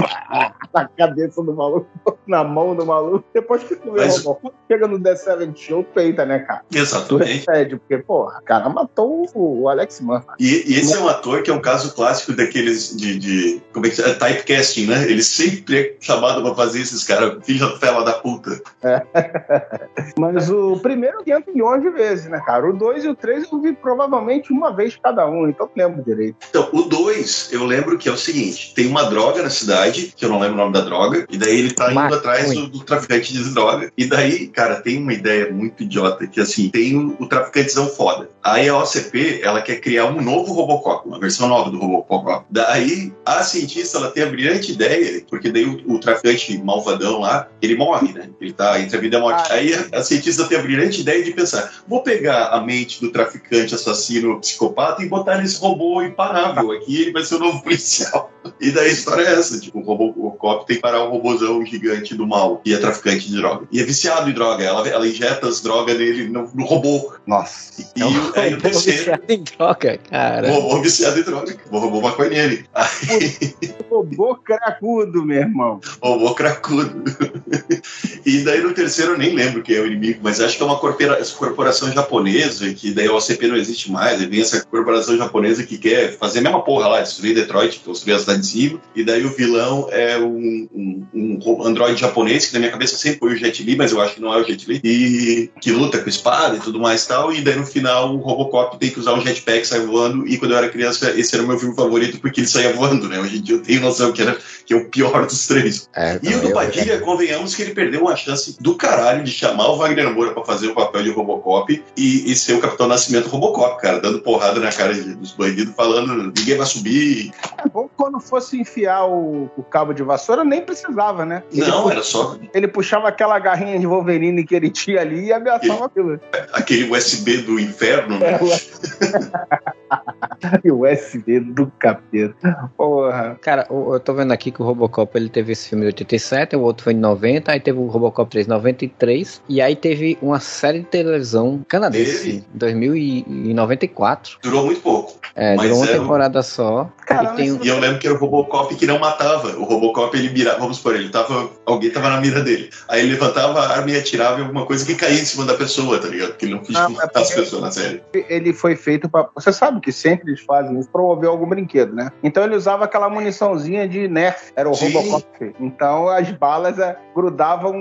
S3: na cabeça do maluco, na mão do maluco. Depois que tu vê
S2: Mas-
S3: Robocop, chega no The Seven Show, peita, né, cara? Tu
S2: Exatamente.
S3: recebe, porque, porra, o cara matou o, Alex Mann.
S2: E, e esse é um ator que é um caso clássico daqueles de, de como é que é? typecasting, né? Ele sempre é chamado pra fazer esses caras, filho da fela da puta.
S3: Mas o primeiro 500 milhões de vezes, né, cara? O 2 e o 3 eu vi provavelmente uma vez cada um, então eu lembro direito.
S2: Então, o 2, eu lembro que é o seguinte: tem uma droga na cidade, que eu não lembro o nome da droga, e daí ele tá indo atrás do, do traficante de droga. E daí, cara, tem uma ideia muito idiota que assim, tem o, o traficantezão foda. Aí a OCP, ela quer criar um novo Robocop, uma versão nova do Robocop. Daí a cientista, ela tem a brilhante ideia, porque daí o, o traficante malvadão lá, ele morre, né? Ele tá entre a vida e a morte.
S3: Ah.
S2: Aí a, a cientista tem a brilhante ideia de pensar: vou pegar a mente do traficante assassino psicopata e botar nesse robô imparável aqui, ele vai ser o novo policial. E daí a história é essa: tipo, o Robocop tem que parar um robôzão gigante do mal, que é traficante de droga. E é viciado em droga, ela, ela injeta as drogas nele no, no robô.
S3: Nossa.
S2: E o- aí o terceiro.
S1: viciado em droga, cara.
S2: O robô viciado em droga. O robô maconheiro. Aí,
S3: Robô cracudo, meu irmão.
S2: o robô cracudo. E daí no terceiro eu nem lembro quem é o inimigo, mas acho que é uma corpora- corporação japonesa, que daí a OCP não existe mais, aí vem essa corporação japonesa que quer fazer a mesma porra lá, destruir Detroit, construir a cidade de cima, e daí o vilão é um, um, um ro- androide japonês, que na minha cabeça sempre foi o Jet Li, mas eu acho que não é o Jet Li, e que luta com espada e tudo mais e tal, e daí no final o Robocop tem que usar um jetpack, sai voando, e quando eu era criança esse era o meu filme favorito porque ele saía voando, né? Hoje em dia eu tenho noção que, era, que é o pior dos três.
S1: É,
S2: E o do
S1: eu-
S2: Padilha, convenhamos que ele perdeu uma chance do caralho de chamar o Wagner Moura pra fazer o papel de Robocop e, e ser o Capitão Nascimento Robocop, cara, dando porrada na cara de- dos bandidos, falando ninguém vai subir.
S3: É bom que quando fosse enfiar o, o cabo de vassoura, nem precisava, né? Ele,
S2: Não,
S3: pu-
S2: era só
S3: ele puxava aquela garrinha de Wolverine que ele tinha ali e ameaçava aquilo.
S2: aquele USB do inferno,
S3: USB do capeta. Porra.
S1: Cara, eu tô vendo aqui que o Robocop ele teve esse filme de 87, o outro foi em 90, aí teve o Robocop 3 em 93, e aí teve uma série de televisão canadense em 2094.
S2: Durou muito pouco.
S1: É,
S2: Mas
S1: durou uma
S2: é
S1: temporada só.
S3: Cara,
S1: e tem
S3: mas-
S2: E eu lembro que era o Robocop que não matava. O Robocop, ele mirava, vamos supor, ele tava. Alguém tava na mira dele. Aí ele levantava a arma e atirava em alguma coisa que caía em cima da pessoa, tá ligado? Porque ele não quis
S3: é
S2: matar as
S3: porque-
S2: pessoas na série.
S3: Ele foi feito pra. Você sabe que sempre eles fazem isso pra promover algum brinquedo, né? Então ele usava aquela muniçãozinha de Nerf, era o
S2: Sim.
S3: Robocop. Então as balas é, grudavam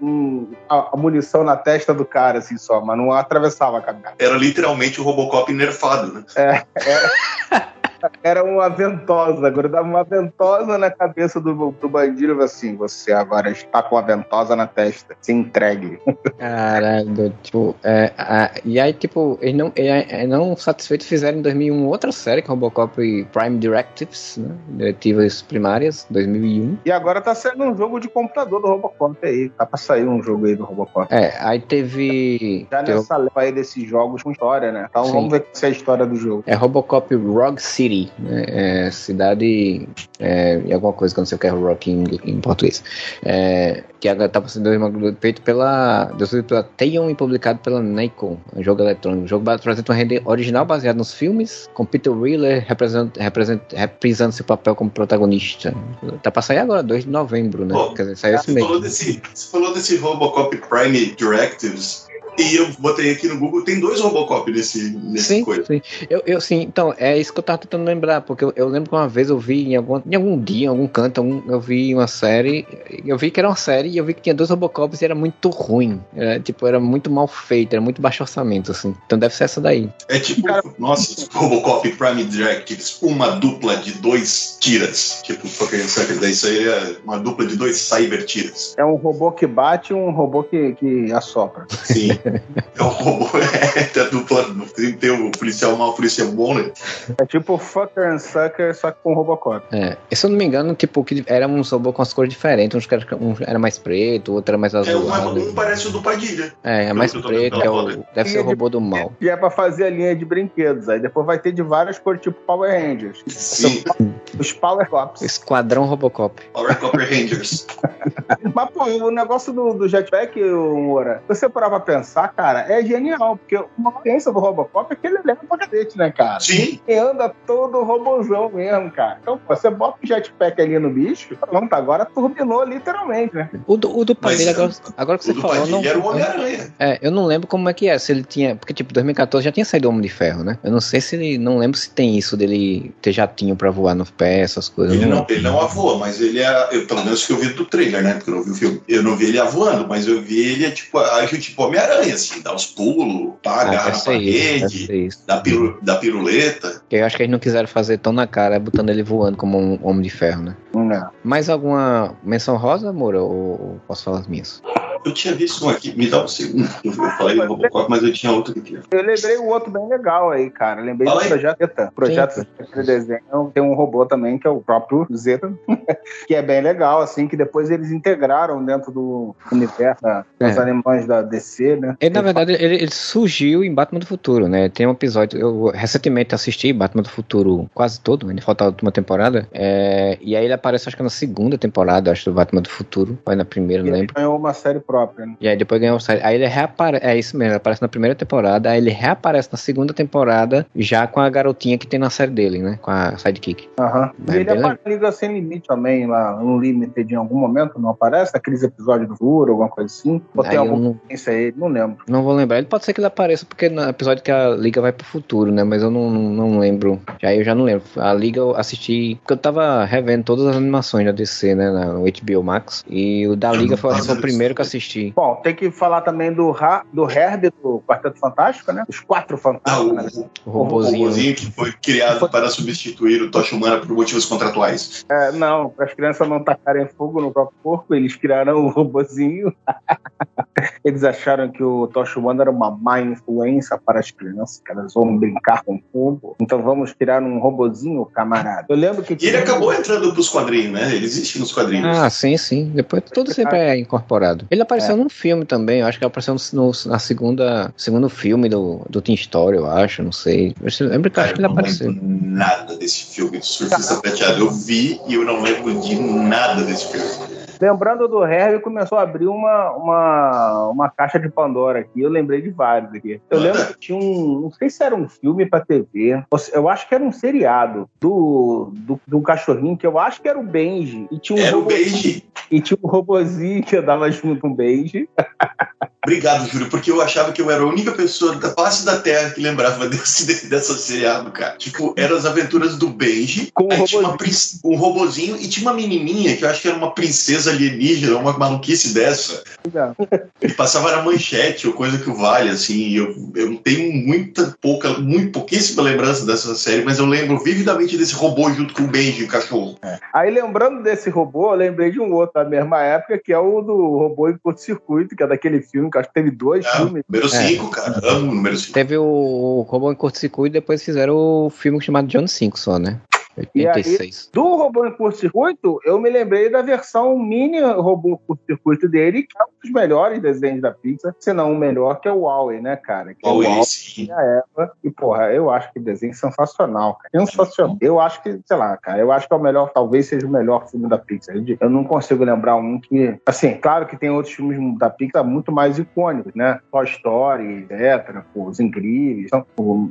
S3: um- a, a munição na testa do cara, assim só, mas não atravessava a cabeça.
S2: Era literalmente o Robocop nerfado, né?
S3: Era uma ventosa, grudava uma ventosa na cabeça do, do bandido e assim: você agora está com a ventosa na testa, se entregue.
S1: Caralho, tipo, é, a- e aí, tipo, eles não, é, é, não satisfeitos fizeram em 2001 outra série, que é Robocop Prime Directives, né? Diretivas Primárias, 2001.
S3: E agora tá saindo um jogo de computador do Robocop aí. Tá pra sair um jogo aí do Robocop.
S1: É, aí teve.
S3: Já
S1: teve
S3: nessa leva aí desses jogos com história, né? Então
S1: Sim.
S3: vamos ver se é a história do jogo.
S1: É Robocop Rogue City, né? É cidade é, e alguma coisa que eu não sei o que é Rock em, português. É, que agora tá sendo feito pela, pela Teon e publicado pela Nikon, um jogo eletrônico. O jogo apresenta uma rede original baseada nos filmes, com Peter Wheeler represent, represent, reprisando seu papel como protagonista. Tá pra sair agora, 2 de novembro, né?
S2: Pô,
S1: Quer dizer, saiu esse mês.
S2: falou, desse, você falou desse Robocop Prime Directives. E eu botei aqui no Google, tem dois Robocop nesse, nesse
S1: Sim,
S2: coisa.
S1: sim. Eu, eu, sim, então, é isso que eu tava tentando lembrar, porque eu, eu lembro que uma vez eu vi em algum, em algum dia, em algum canto, algum- eu vi uma série, eu vi que era uma série e eu vi que tinha dois Robocops e era muito ruim. Era, tipo, era muito mal feito, era muito baixo orçamento, assim. Então deve ser essa daí.
S2: É tipo, nossa, Robocop Prime Directives, uma dupla de dois tiras. Tipo, daí isso aí é uma dupla de dois cyber tiras.
S3: É um robô que bate e um robô que, que assopra.
S2: Sim. É o robô, é, tem a dupla, tem, tem o policial mal, o policial bom, né?
S3: É tipo Fucker and Sucker, só que com Robocop.
S1: É. E se eu não me engano, tipo, que era um robô com as cores diferentes. Uns era, um era mais preto, outro era mais
S2: É, um,
S1: azulado.
S2: um parece o do Padilha.
S1: É, é mais preto, é o, deve ser o robô do mal.
S3: E é pra fazer a linha de brinquedos. Aí depois vai ter de várias cores, tipo Power Rangers.
S2: Sim,
S3: Os Power Cops.
S1: Esquadrão Robocop.
S2: Power Copper Rangers.
S3: Mas, pô, o negócio do, do jetpack, Moura, você parar pra pensar, cara, é genial. Porque uma ciência do Robocop é que ele leva pra cacete, né, cara?
S2: Sim,
S3: E anda todo robozão mesmo, cara. Então, pô, você bota o jetpack ali no bicho, pronto, agora turbinou literalmente, né?
S1: O do, o do
S2: Mas,
S1: Padilha, agora, agora que você falou, não.
S2: Padilha era o Homem-Aranha.
S1: É, eu não lembro como é que é, se ele tinha. Porque, tipo, 2014 já tinha saído o Homem de Ferro, né? Eu não sei se ele. Não lembro se tem isso dele ter jatinho pra voar no pé, essas coisas.
S2: Ele
S1: não
S2: não, ele não avoa, mas ele é. Eu, pelo menos que eu vi do trailer, né? Porque eu não vi o filme. Eu não vi ele avoando, mas eu vi ele, tipo, acho tipo Homem-Aranha, assim, dá uns pulos, pá,
S1: Ah,
S2: agarra
S1: deve
S2: na
S1: ser isso, deve
S2: parede,
S1: isso.
S2: dá, piru, dá piruleta.
S1: Eu acho que eles não quiseram fazer tão na cara, botando ele voando como um Homem de Ferro, né?
S3: Não.
S1: Mais alguma menção rosa, amor? Ou, ou posso falar as minhas?
S2: Eu tinha visto um aqui, me dá um segundo. Eu falei do Robocop, mas eu tinha outro aqui.
S3: Eu lembrei um outro bem legal aí, cara. Lembrei
S2: Fala
S3: do
S2: aí.
S3: Projeto Zeta. Projeto Zeta, desenho tem um robô também, que é o próprio Zeta, que é bem legal, assim, que depois eles integraram dentro do universo da- dos
S1: É.
S3: animais da DC, né?
S1: Ele, na verdade, ele, ele surgiu em Batman do Futuro, né? Tem um episódio. Eu recentemente assisti Batman do Futuro quase todo, ainda falta a última temporada. É, e aí ele aparece, acho que na segunda temporada, acho, do Batman do Futuro. Ou é na primeira, não
S3: Ele
S1: lembro.
S3: ganhou uma série própria, né?
S1: E aí depois ganhou o série. Aí ele reaparece. É isso mesmo, aparece na primeira temporada. Aí ele reaparece na segunda temporada, já com a garotinha que tem na série dele, né? Com a sidekick.
S3: Aham.
S1: É
S3: E ele aparece na Liga Sem Limite também, lá no Limited, em algum momento, não aparece? Naqueles episódios do Futuro, alguma coisa assim? Ou
S1: Aí
S3: tem alguma
S1: não,
S3: referência a ele? Não lembro.
S1: não vou lembrar. Ele pode ser que ele apareça, porque no episódio que a Liga vai pro futuro, né? Mas eu não, não, não lembro. Já eu já não lembro. A Liga eu assisti. Porque eu tava revendo todas as animações da DC, né? No HBO Max. E o da Liga foi, foi o primeiro que eu assisti.
S3: Bom, tem que falar também do, Ra, do Herb do Quarteto Fantástico, né? Os quatro
S2: Ah,
S3: fantásticos,
S2: o,
S3: né?
S1: O
S2: o
S1: robozinho.
S2: robôzinho que foi criado para substituir o Tocha Humana por motivos contratuais.
S3: É, não, para as crianças não tacarem fogo no próprio corpo, eles criaram o robozinho. eles acharam que o Tocha Humana era uma má influência para as crianças, que elas vão brincar com fogo. Então vamos criar um robozinho, camarada. Eu lembro que
S2: E ele acabou entrando pros quadrinhos, né? Ele existe nos quadrinhos.
S1: Ah, sim, sim. Depois tudo sempre é incorporado. Ele apareceu num filme também, eu acho que ele apareceu no, no- na segunda segundo filme do, do Team Story, eu acho, não sei. Eu lembro que eu acho
S2: Cara,
S1: que ele
S2: não
S1: apareceu.
S2: lembro nada desse filme do Surfista Prateado. Eu vi e eu não lembro de nada desse filme.
S3: Lembrando do Herb, começou a abrir uma, uma, uma caixa de Pandora aqui. Eu lembrei de vários aqui. Eu lembro que tinha um. Não sei se era um filme pra TV. Eu acho que era um seriado do, do, do cachorrinho, que eu acho que era o Benji. E tinha um,
S2: Era o Beige.
S3: e tinha um robozinho que andava junto com o Benji.
S2: Obrigado, Júlio, porque eu achava que eu era a única pessoa da face da Terra que lembrava desse, de- dessa seriado, cara. Tipo, eram as aventuras do Benji,
S3: Com um robozinho.
S2: um robozinho e tinha uma menininha que eu acho que era uma princesa alienígena, uma maluquice dessa. que passava na manchete ou coisa que o vale, assim. Eu, eu tenho muita pouca, muito pouquíssima lembrança dessa série, mas eu lembro vividamente desse robô junto com o Benji, o cachorro.
S3: Aí lembrando desse robô, eu lembrei de um outro da mesma época, que é o do robô em curto-circuito, que é daquele filme, que acho que teve dois
S2: É,
S3: filmes.
S2: número
S1: É.
S2: 5, cara. Amo o número 5.
S1: Teve o, Robô em Curto-Circuito e depois fizeram o filme chamado John 5 só, né?
S3: E aí-
S1: 86.
S3: Do robô em curto-circuito, eu me lembrei da versão mini robô curto-circuito dele, que é um dos melhores desenhos da Pixar, se não o melhor, que é o Wall-E, né, cara? Que é o e a Eva. E, porra, eu acho que o desenho é sensacional, cara. Sensacional. Eu acho que, sei lá, cara, eu acho que é o melhor, talvez seja o melhor filme da Pixar. Eu não consigo lembrar um que. Assim, claro que tem outros filmes da Pixar muito mais icônicos, né? Toy Story, etc., Os Incríveis. Então,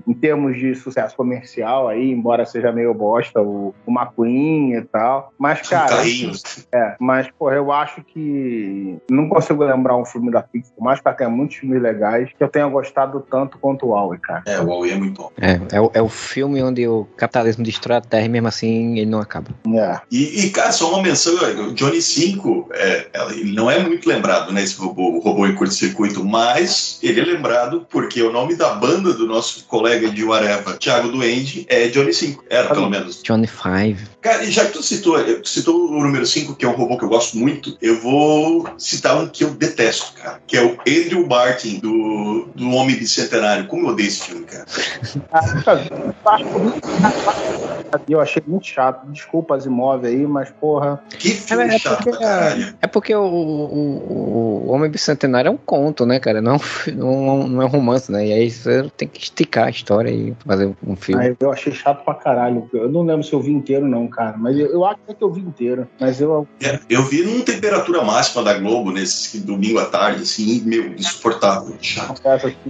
S3: em termos de sucesso comercial aí, embora seja meio bosta, mostra o, o McQueen e tal. Mas, cara.
S2: Carrinhos.
S3: É, mas, porra, eu acho que. Não consigo lembrar um filme da Pixar, por mais que tenha muitos filmes legais, que eu tenha gostado tanto quanto o Huawei, cara.
S2: É, o Huawei é muito bom.
S1: É, é, o, é o filme onde o capitalismo destrói a Terra e mesmo assim ele não acaba.
S3: É.
S2: E, e, cara, só uma menção: o Johnny 5, é, ele não é muito lembrado, né? Esse robô, o robô em curto-circuito, mas ele é lembrado porque o nome da banda do nosso colega de Areva, Thiago Duende, é Johnny 5. Era, pelo menos.
S1: Johnny 5.
S2: Cara, e já que tu citou, tu citou o número 5, que é um robô que eu gosto muito, eu vou citar um que eu detesto, cara. Que é o Andrew Martin, do, do Homem Bicentenário. Como eu odeio esse filme, cara.
S3: Eu achei muito chato. Desculpa as imóveis aí, mas porra.
S2: Que filme
S1: É, é
S2: chato,
S1: porque,
S2: caralho.
S1: é porque o, o, o Homem Bicentenário é um conto, né, cara? Não, não, não é um romance, né? E aí você tem que esticar a história e fazer um filme.
S3: Aí eu achei chato pra caralho. Eu não lembro se eu vi inteiro, não, cara. Mas eu, eu acho que eu vi inteiro. Mas eu.
S2: É, eu vi num temperatura máxima da Globo, nesse domingo à tarde, assim, meu, insuportável, chato.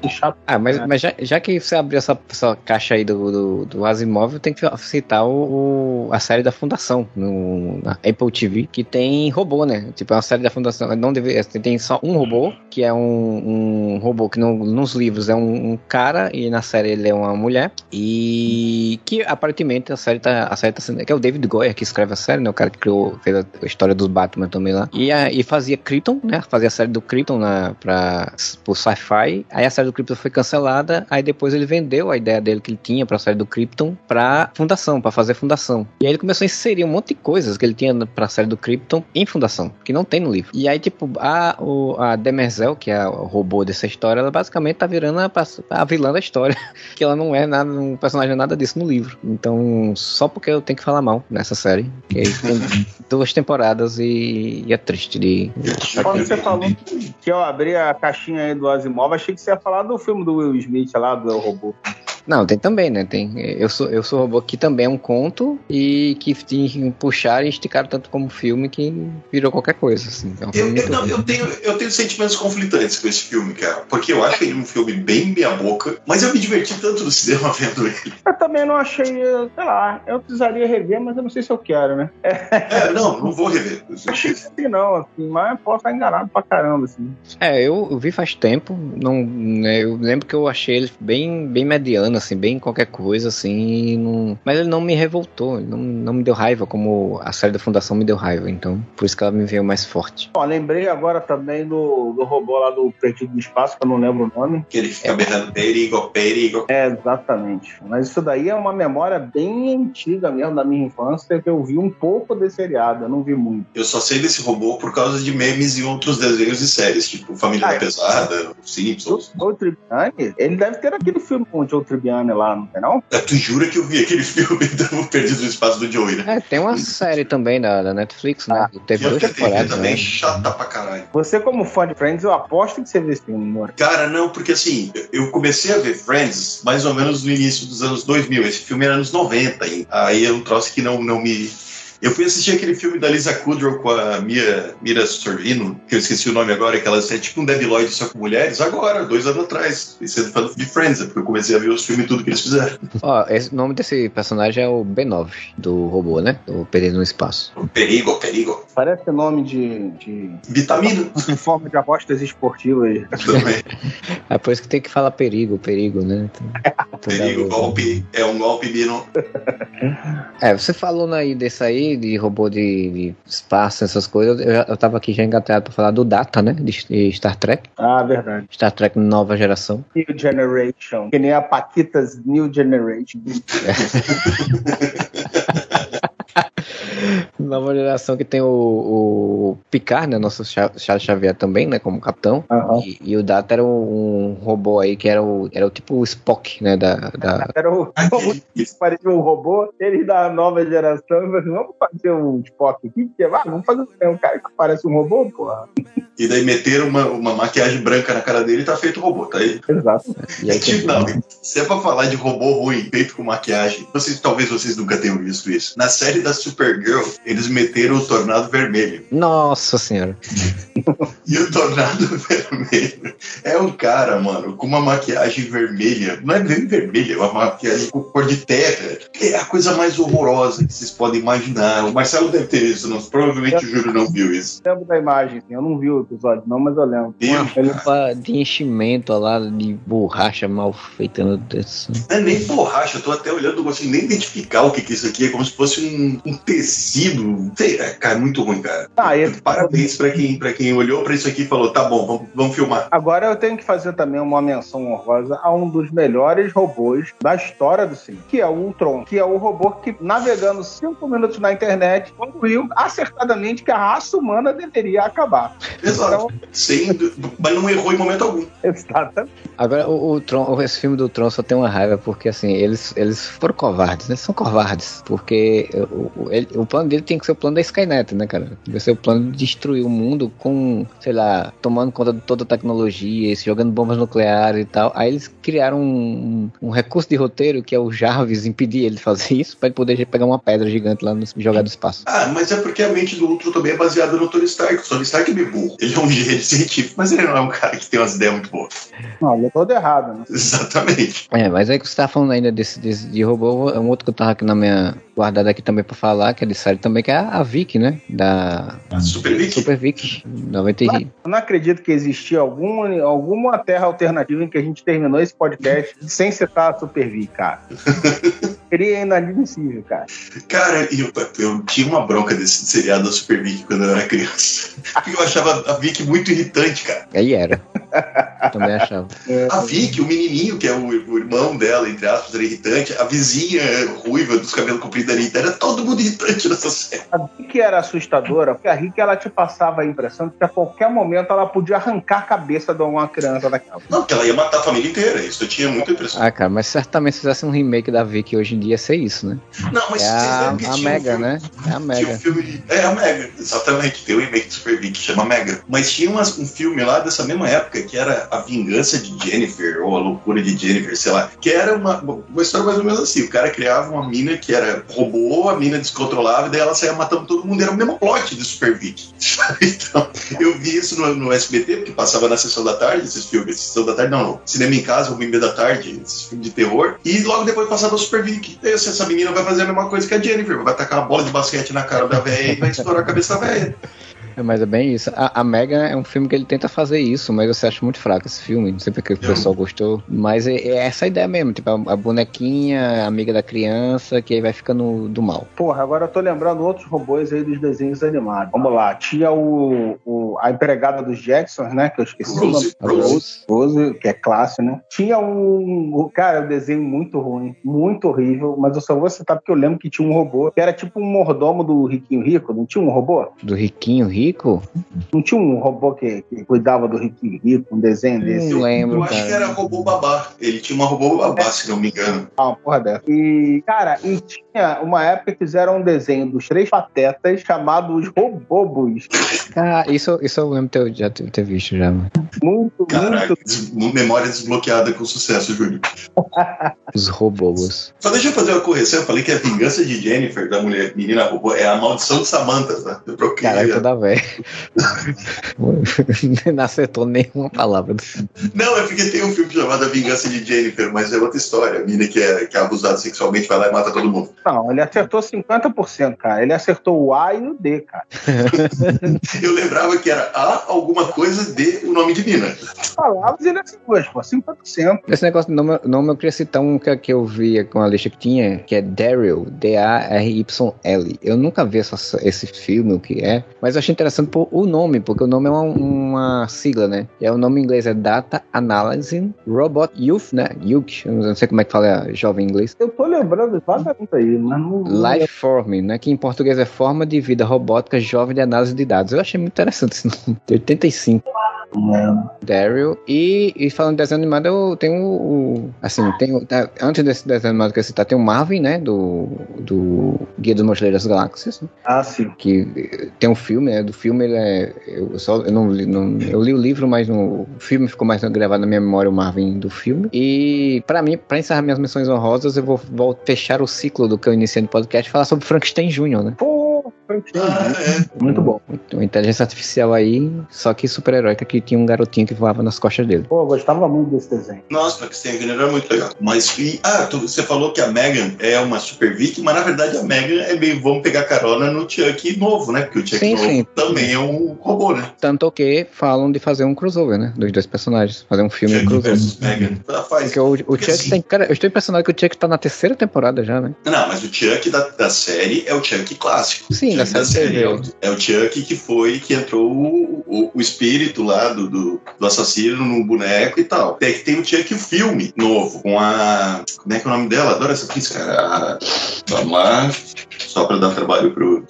S3: chato.
S1: Ah, mas,
S3: É.
S1: mas já, já que você abriu essa, essa caixa aí do, do, do Asimov, tem que citar o, o- a série da Fundação no, na Apple TV, que tem robô, né? Tipo, é uma série da Fundação. Não deve, tem só um robô, que é um, um robô que no- nos livros é um, um cara e na série ele é uma mulher. E que aparentemente a série tá, a série tá sendo. Que é o David Goyer que escreve a série, né? O cara que criou, fez a, a história dos Batman também lá. E, a, e fazia Krypton, né? Fazia a série do Krypton na, pra, pro sci-fi. Aí a série do Krypton foi cancelada. Aí depois ele vendeu a ideia dele que ele tinha pra série do Krypton pra fundação, pra fazer fundação. E aí ele começou a inserir um monte de coisas que ele tinha pra série do Krypton em fundação, que não tem no livro. E aí, tipo, a, o, a Demerzel, que é o robô dessa história, ela basicamente tá virando a, a vilã da história. que ela não é nada, um personagem nada disso no livro. Então, só porque eu tenho que falar mal nessa série. Que aí tem duas temporadas e, e é triste de.
S3: Quando você falou que eu abri a caixinha aí do Asimov, achei que você ia falar do filme do Will Smith lá, do El Robô.
S1: Não, tem também, né? Tem. Eu sou, eu sou robô que também é um conto e que puxaram e esticaram tanto como filme que virou qualquer coisa, assim. É um
S2: Eu, eu, não, eu, tenho, eu tenho sentimentos conflitantes com esse filme, cara. Porque eu acho ele um filme bem meia-boca, mas eu me diverti tanto no cinema vendo ele.
S3: Eu também não achei, sei lá, eu precisaria rever, mas eu não sei se eu quero, né?
S2: É, não, não vou rever.
S3: Achei que não, assim, mas posso estar enganado pra caramba, assim.
S1: É, eu, eu vi faz tempo. Não, né, eu lembro que eu achei ele bem, bem mediano, assim, bem qualquer coisa, assim. Não, mas ele não me revoltou, ele não, não me deu raiva, como a série da Fundação me deu raiva. Então, por isso que ela me veio mais forte.
S3: Ó, lembrei agora também do, do robô lá do Perdido do Espaço, que eu não lembro o nome.
S2: Que ele fica berrando perigo, perigo.
S3: É, exatamente. Mas isso daí é uma memória bem antiga mesmo da minha infância, que eu vi um pouco desse seriado, eu não vi muito.
S2: Eu só sei desse robô por causa de memes e outros desenhos e séries, tipo Família
S3: Ah, é.
S2: Pesada, Simpsons.
S3: O Tribbiani, ele deve ter aquele filme com o Joe Tribbiani lá, não tem não?
S2: É, Tu jura que eu vi aquele filme do Perdido no Espaço do Joey, né?
S1: É, tem uma série também da, da Netflix, né? Teve
S2: Que
S1: duas
S2: a TV
S1: temporadas,
S2: também
S1: né?
S2: chata pra caralho.
S3: Você, como fã de Friends, eu aposto que você vê esse filme, amor.
S2: Cara, não, porque assim, eu comecei a ver Friends mais ou menos no início dos anos 2000. Esse filme era anos 90 ainda. Aí é um troço que não, não me. Eu fui assistir aquele filme da Lisa Kudrow com a Mia, Mira Sorvino, que eu esqueci o nome agora, que ela é tipo um Debbie Lloyd só com mulheres, agora, dois anos atrás. E sendo fã de Friends, é porque eu comecei a ver os filmes e tudo que eles fizeram.
S1: Ó, o nome desse personagem é o B9, do robô, né? O Perdido no Espaço.
S2: Perigo, perigo.
S3: Parece nome de, de...
S2: Vitamina
S3: em forma de apostas esportivas.
S2: também.
S1: É por isso que tem que falar perigo, perigo, né? Então,
S2: perigo,
S1: toda-
S2: golpe. É um golpe, Bino.
S1: É, você falou aí desse aí, de robô de, de espaço, essas coisas. Eu, já- eu tava aqui já engatado pra falar do Data, né? De, de Star Trek.
S3: Ah, verdade.
S1: Star Trek nova geração.
S3: New Generation. Que nem a Paquitas New Generation.
S1: Nova geração que tem o, o Picard, né? Nosso Cha- Charles Xavier também, né? Como capitão. E, e o Data era um, um robô aí que era o, era o tipo o Spock, né? Da, da,
S3: Era o parecia um robô, eles da nova geração, vamos fazer um Spock aqui, que ah, vamos fazer um cara que parece um robô, porra.
S2: E daí meteram uma, uma maquiagem branca na cara dele e tá feito robô, tá aí?
S3: Exato.
S1: E aí,
S2: não, se é pra falar de robô ruim feito com maquiagem, vocês, talvez vocês nunca tenham visto isso. Na série da Supergirl, eles meteram o Tornado Vermelho.
S1: Nossa senhora.
S2: E o Tornado Vermelho é um cara, mano, com uma maquiagem vermelha. Não é bem vermelha, é uma maquiagem com cor de terra. É a coisa mais horrorosa que vocês podem imaginar. O Marcelo deve ter isso, não, provavelmente o Júlio não viu isso.
S3: Eu lembro da imagem, eu não vi o episódio, não, mas eu lembro.
S1: Roupa de enchimento lá, de borracha mal feita. Deus céu.
S2: Não é nem borracha, eu tô até olhando, não consigo nem identificar o que, que é isso aqui é, como se fosse um, um tecido. Sei, é, cara, é muito ruim, cara.
S3: Ah, e
S2: Parabéns pra quem, pra quem olhou pra isso aqui e falou: tá bom, vamos, vamos filmar.
S3: agora eu tenho que fazer também uma menção honrosa a um dos melhores robôs da história do cinema, que é o Ultron, que é o robô que, navegando cinco minutos na internet, concluiu acertadamente que a raça humana deveria acabar.
S2: Exato. Sem, mas não errou em momento algum.
S3: Exatamente.
S1: Agora, o, o Tron, esse filme do Tron só tem uma raiva porque, assim, eles, eles foram covardes, né? São covardes. Porque o, o, ele- o plano dele tem que ser o plano da Skynet, né, cara? Vai ser o plano de destruir o mundo com, sei lá, tomando conta de toda a tecnologia, se jogando bombas nucleares e tal. Aí eles criaram um, um recurso de roteiro que é o Jarvis impedir ele de fazer isso pra ele poder pegar uma pedra gigante lá no, e jogar do espaço.
S2: Ah, mas é porque a mente do Ultron também é baseada no Tony Stark. O Tony Stark é meio burro. Ele é um gênio científico, mas ele não é um cara que tem umas ideias muito boas.
S3: Não, ele é todo errado, né?
S2: Exatamente.
S1: É, mas aí que você tá falando ainda desse, desse de robô, é um outro que eu tava aqui na minha guardada aqui também pra falar, que é de série também, que é a, Vic, né? Da
S2: Super Vic.
S1: Super Vic, 90 e...
S3: Eu não acredito que existia alguma, alguma terra alternativa em que a gente terminou esse podcast sem citar a Super V, cara. Seria inadmissível, cara.
S2: Cara, eu, eu tinha uma bronca desse seriado da Super Vic quando eu era criança. Porque eu achava a Vic muito irritante, cara.
S1: Aí era. também achava.
S2: A Vic, o menininho, que é o, o irmão dela, entre aspas, era irritante. A vizinha ruiva dos cabelos compridos era irritante. Era todo mundo irritante nessa série.
S3: A Rick era assustadora, porque a Rick ela te passava a impressão de que a qualquer momento ela podia arrancar a cabeça de uma criança daquela.
S2: Não, porque ela ia matar a família inteira. Isso eu tinha muita impressão.
S1: Ah, cara, mas certamente se fizesse um remake da Vic hoje em dia ia ser isso, né?
S2: Não, mas
S1: É a,
S2: que
S1: a
S2: um
S1: Mega,
S2: filme-
S1: né? É a
S2: um
S1: Mega.
S2: filme. É, a Mega, exatamente. Tem um remake de Super Vic que chama Mega. Mas tinha umas- um filme lá dessa mesma época que era A Vingança de Jennifer, ou A Loucura de Jennifer, sei lá. Que era uma, uma história mais ou menos assim. O cara criava uma mina que era robô, a mina descontrolava, e daí ela saía matando todo mundo. Era o mesmo plot de Super Vic. Então, eu vi isso no, no SBT, porque passava na sessão da tarde esses filmes. Sessão da tarde, não, não. Cinema em casa, uma e meia da tarde, esses filmes de terror. E logo depois passava o Super Vic. Daí, assim, essa menina vai fazer a mesma coisa que a Jennifer. Vai tacar uma bola de basquete na cara da velha e vai estourar a cabeça da velha.
S1: É, mas é bem isso. A, a Mega é um filme que ele tenta fazer isso, mas você acha muito fraco esse filme. Não sei porque o
S2: Eu-
S1: pessoal gostou. Mas é, é essa a ideia mesmo. Tipo, a, a bonequinha, a amiga da criança, que aí vai ficando do mal.
S3: Porra, agora eu tô lembrando outros robôs aí dos desenhos animados. Vamos lá, tinha o, o- a empregada dos Jacksons, né? Que eu esqueci o nome.
S2: Rose, Rose.
S1: Rose.
S3: Rose, que é classe, né? Tinha um. Cara, um desenho muito ruim, muito horrível, mas eu só vou citar porque eu lembro que tinha um robô que era tipo um mordomo do Riquinho Rico, não tinha um robô?
S1: Do riquinho rico?
S3: Não tinha um robô que, que cuidava do Riquinho Rico, um desenho desse?
S1: Não lembro,
S2: Eu acho que
S1: cara.
S2: era robô babá. Ele tinha uma robô babá, se não me engano.
S3: Ah, uma porra dessa. E, cara, e tinha uma época que fizeram um desenho dos três patetas chamado Os Robobos.
S1: Ah, isso, isso eu lembro de ter, já ter, ter visto já. mano.
S3: Muito,
S2: Caraca,
S3: muito.
S2: des- memória desbloqueada com sucesso, Júlio.
S1: Os robôs.
S2: Só deixa eu fazer uma correção. Eu falei que a vingança de Jennifer, da mulher menina robô, é a maldição de Samantha, tá? Eu troquei.
S1: Caraca, toda velha. Não acertou nenhuma palavra.
S2: Não, é porque tem um filme chamado A Vingança de Jennifer, mas é outra história. A menina que é, que é abusada sexualmente vai lá e mata todo mundo.
S3: Não, ele acertou 50%, cara. Ele acertou o A e o D, cara.
S2: Eu lembrava que era A alguma coisa de o nome de mina.
S3: Palavras ele acertou, pô, 50%.
S1: Esse negócio de nome, nome eu queria citar um que, que eu via com a lista que tinha, que é Daryl, D-A-R-Y-L. Eu nunca vi essa- esse filme, o que é, mas eu achei interessante por o nome, porque o nome é uma, uma sigla, né? E é, o nome em inglês é Data Analyzing Robot Youth, né? Youth, não sei como é que fala jovem em inglês.
S3: Eu tô lembrando vagamente aí, mas não.
S1: Life Forming, né? Que em português é Forma de Vida Robótica Jovem de Análise de Dados. Eu achei muito interessante esse nome. De 85.
S3: não.
S1: Daryl. E, e falando de desenho animado, eu tenho o. o- assim, tenho. tá, antes desse desenho animado que eu citar, tem o Marvin, né? Do, do Guia dos Mochileiros das Galáxias. né,
S3: Ah, sim.
S1: Que eh, tem um filme, né? Do filme, ele é. Eu, só, eu, não, não, eu li o livro, mas no, o filme ficou mais gravado na minha memória, o Marvin do filme. E para mim, para encerrar minhas missões honrosas, eu vou, vou, fechar o ciclo do que eu iniciei no podcast falar sobre Frankenstein Jr., né?
S3: Pô, Frankenstein. Ah, é. Muito bom.
S1: Uma inteligência artificial aí, só que super-heróica, que tinha um garotinho que voava nas costas dele.
S3: Pô, eu gostava muito desse desenho.
S2: Nossa, Frankenstein Jr. era muito legal. Mas, e, ah, tu, você falou que a Megan é uma super Vic, mas na verdade a Megan é meio, vamos pegar carona no Chuck novo, né? Porque o Chuck sim, novo sim. também é um robô, né?
S1: Tanto que falam de fazer um crossover, né? Dos dois personagens. Fazer um filme Chuck crossover. Megan. Ah, faz. Porque o, o Chuck assim, tem. Cara, eu estou impressionado que o Chuck tá na terceira temporada já, né?
S2: Não, mas o Chuck da, da série é o Chuck clássico.
S1: Sim,
S2: da
S1: série, da série
S2: é, o, é o Chuck que foi, que entrou o, o, o espírito lá do, do, do, assassino no boneco e tal. Até que tem o Chuck o filme novo, com a. Como é que é o nome dela? Adoro essa atriz, cara. Vamos lá. Só pra dar trabalho pro.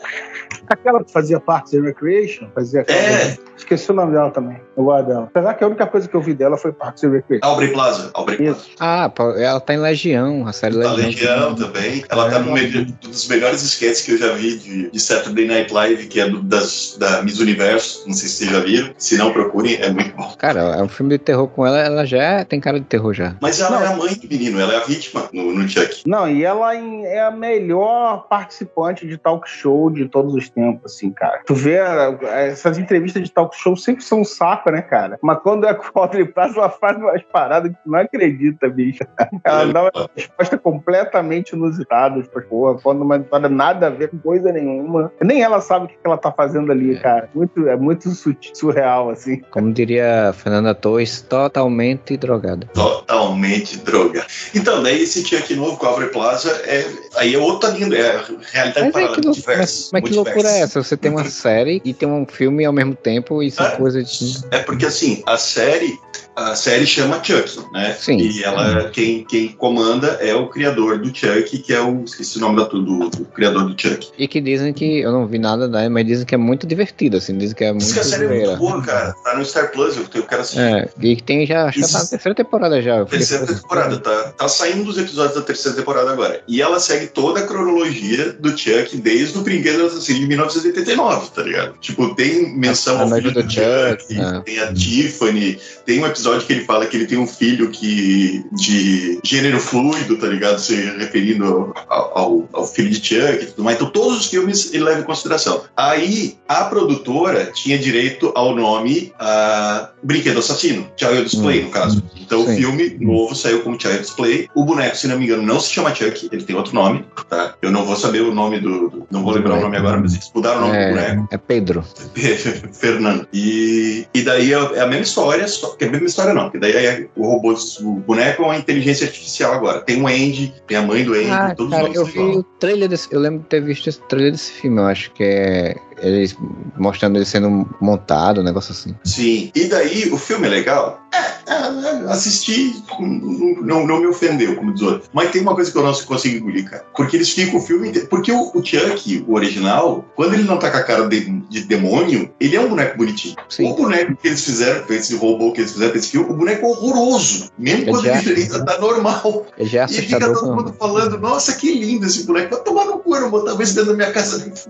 S3: Aquela que fazia parte da Recreation, fazia
S2: É.
S3: Esqueci o nome dela também. Dela. Apesar que a única coisa que eu vi dela foi Parks and Recreation.
S2: Aubrey Plaza. Aubrey Plaza.
S1: Ah, ela tá em Legião, a série
S2: Legião. Legião também. Ela tá é. num dos melhores sketches que eu já vi de, de Saturday Night Live, que é do, das, da Miss Universo. Não sei se vocês já viram. Se não, procurem, é muito bom.
S1: Cara, é um filme de terror com ela, ela já é, tem cara de terror já.
S2: Mas ela não. é a mãe do menino, ela é a vítima no, no Chuck.
S3: Não, e ela é a melhor participante de talk show de todos os tempos, assim, cara. Tu vê essas entrevistas de talk show sempre são um saco, né, cara? Mas quando é com Audrey Plaza, ela faz umas paradas que tu não acredita, bicho. Ela dá uma resposta completamente inusitada. Tipo, porra, quando uma história nada a ver com coisa nenhuma. Nem ela sabe o que ela tá fazendo ali, é. cara. Muito, é muito surreal, assim.
S1: Como diria Fernanda Torres, totalmente drogada.
S2: Totalmente drogada. Então, daí esse aqui novo com a Audrey Plaza, é, aí é outra linda, é a realidade
S1: mas paralela, é que, mas, mas que loucura é essa? Você tem uma série e tem um filme ao mesmo tempo e são é, coisas
S2: de... É porque assim, a série a série chama Chuck, né?
S1: Sim.
S2: E ela, quem, quem comanda é o criador do Chuck, que é o, esqueci o nome da, do, do criador do Chuck.
S1: E que dizem que, eu não vi nada daí, mas dizem que é muito divertido, assim, dizem que é muito Diz que
S2: a série é muito boa, cara. Tá no Star Plus, eu, eu quero assistir.
S1: É, e que tem já, acho que tá na terceira temporada já.
S2: Terceira temporada, tá, tá saindo dos episódios da terceira temporada agora. E ela segue toda a cronologia do Chuck desde o Brinquedo Assassino de 1989, tá ligado? Tipo, tem menção
S1: a, ao filho do, do Chuck, Chuck
S2: é. tem a Tiffany, tem um episódio que ele fala que ele tem um filho que de gênero fluido, tá ligado? Se referindo ao, ao, ao filho de Chuck e tudo mais. Então, todos os filmes ele leva em consideração. Aí, a produtora tinha direito ao nome uh, Brinquedo Assassino, Child's Play, hum. no caso. Então, Sim. o filme novo saiu como Child's Play. O boneco, se não me engano, não se chama Chuck, ele tem outro nome, tá? Eu não vou saber o nome do. do não vou lembrar o nome agora, mas eles mudaram o nome
S1: é,
S2: do boneco.
S1: É Pedro.
S2: Fernando. E, e daí é, é a mesma história, só que é a mesma história não, porque daí é, o robô, o boneco é uma inteligência artificial agora. Tem o Andy, tem a mãe do Andy,
S1: ah,
S2: todos
S1: cara,
S2: os
S1: eu vi o trailer desse, eu lembro de ter visto esse trailer desse filme, eu acho que é eles mostrando ele sendo montado, um negócio assim.
S2: Sim. E daí, o filme é legal? É, é, é assisti, não, não me ofendeu, como diz outro. Mas tem uma coisa que eu não consigo engolir, cara. Porque eles ficam o filme inteiro. Porque o, o Chuck, o original, quando ele não tá com a cara de, de demônio, ele é um boneco bonitinho. Sim. O boneco que eles fizeram, esse robô que eles fizeram esse filme, o boneco é horroroso. Mesmo ele quando já, ele tá normal.
S1: Ele já é
S2: e fica todo mundo falando, nossa, que lindo esse boneco. Vai tomar no cu, eu não botar esse dentro da minha casa.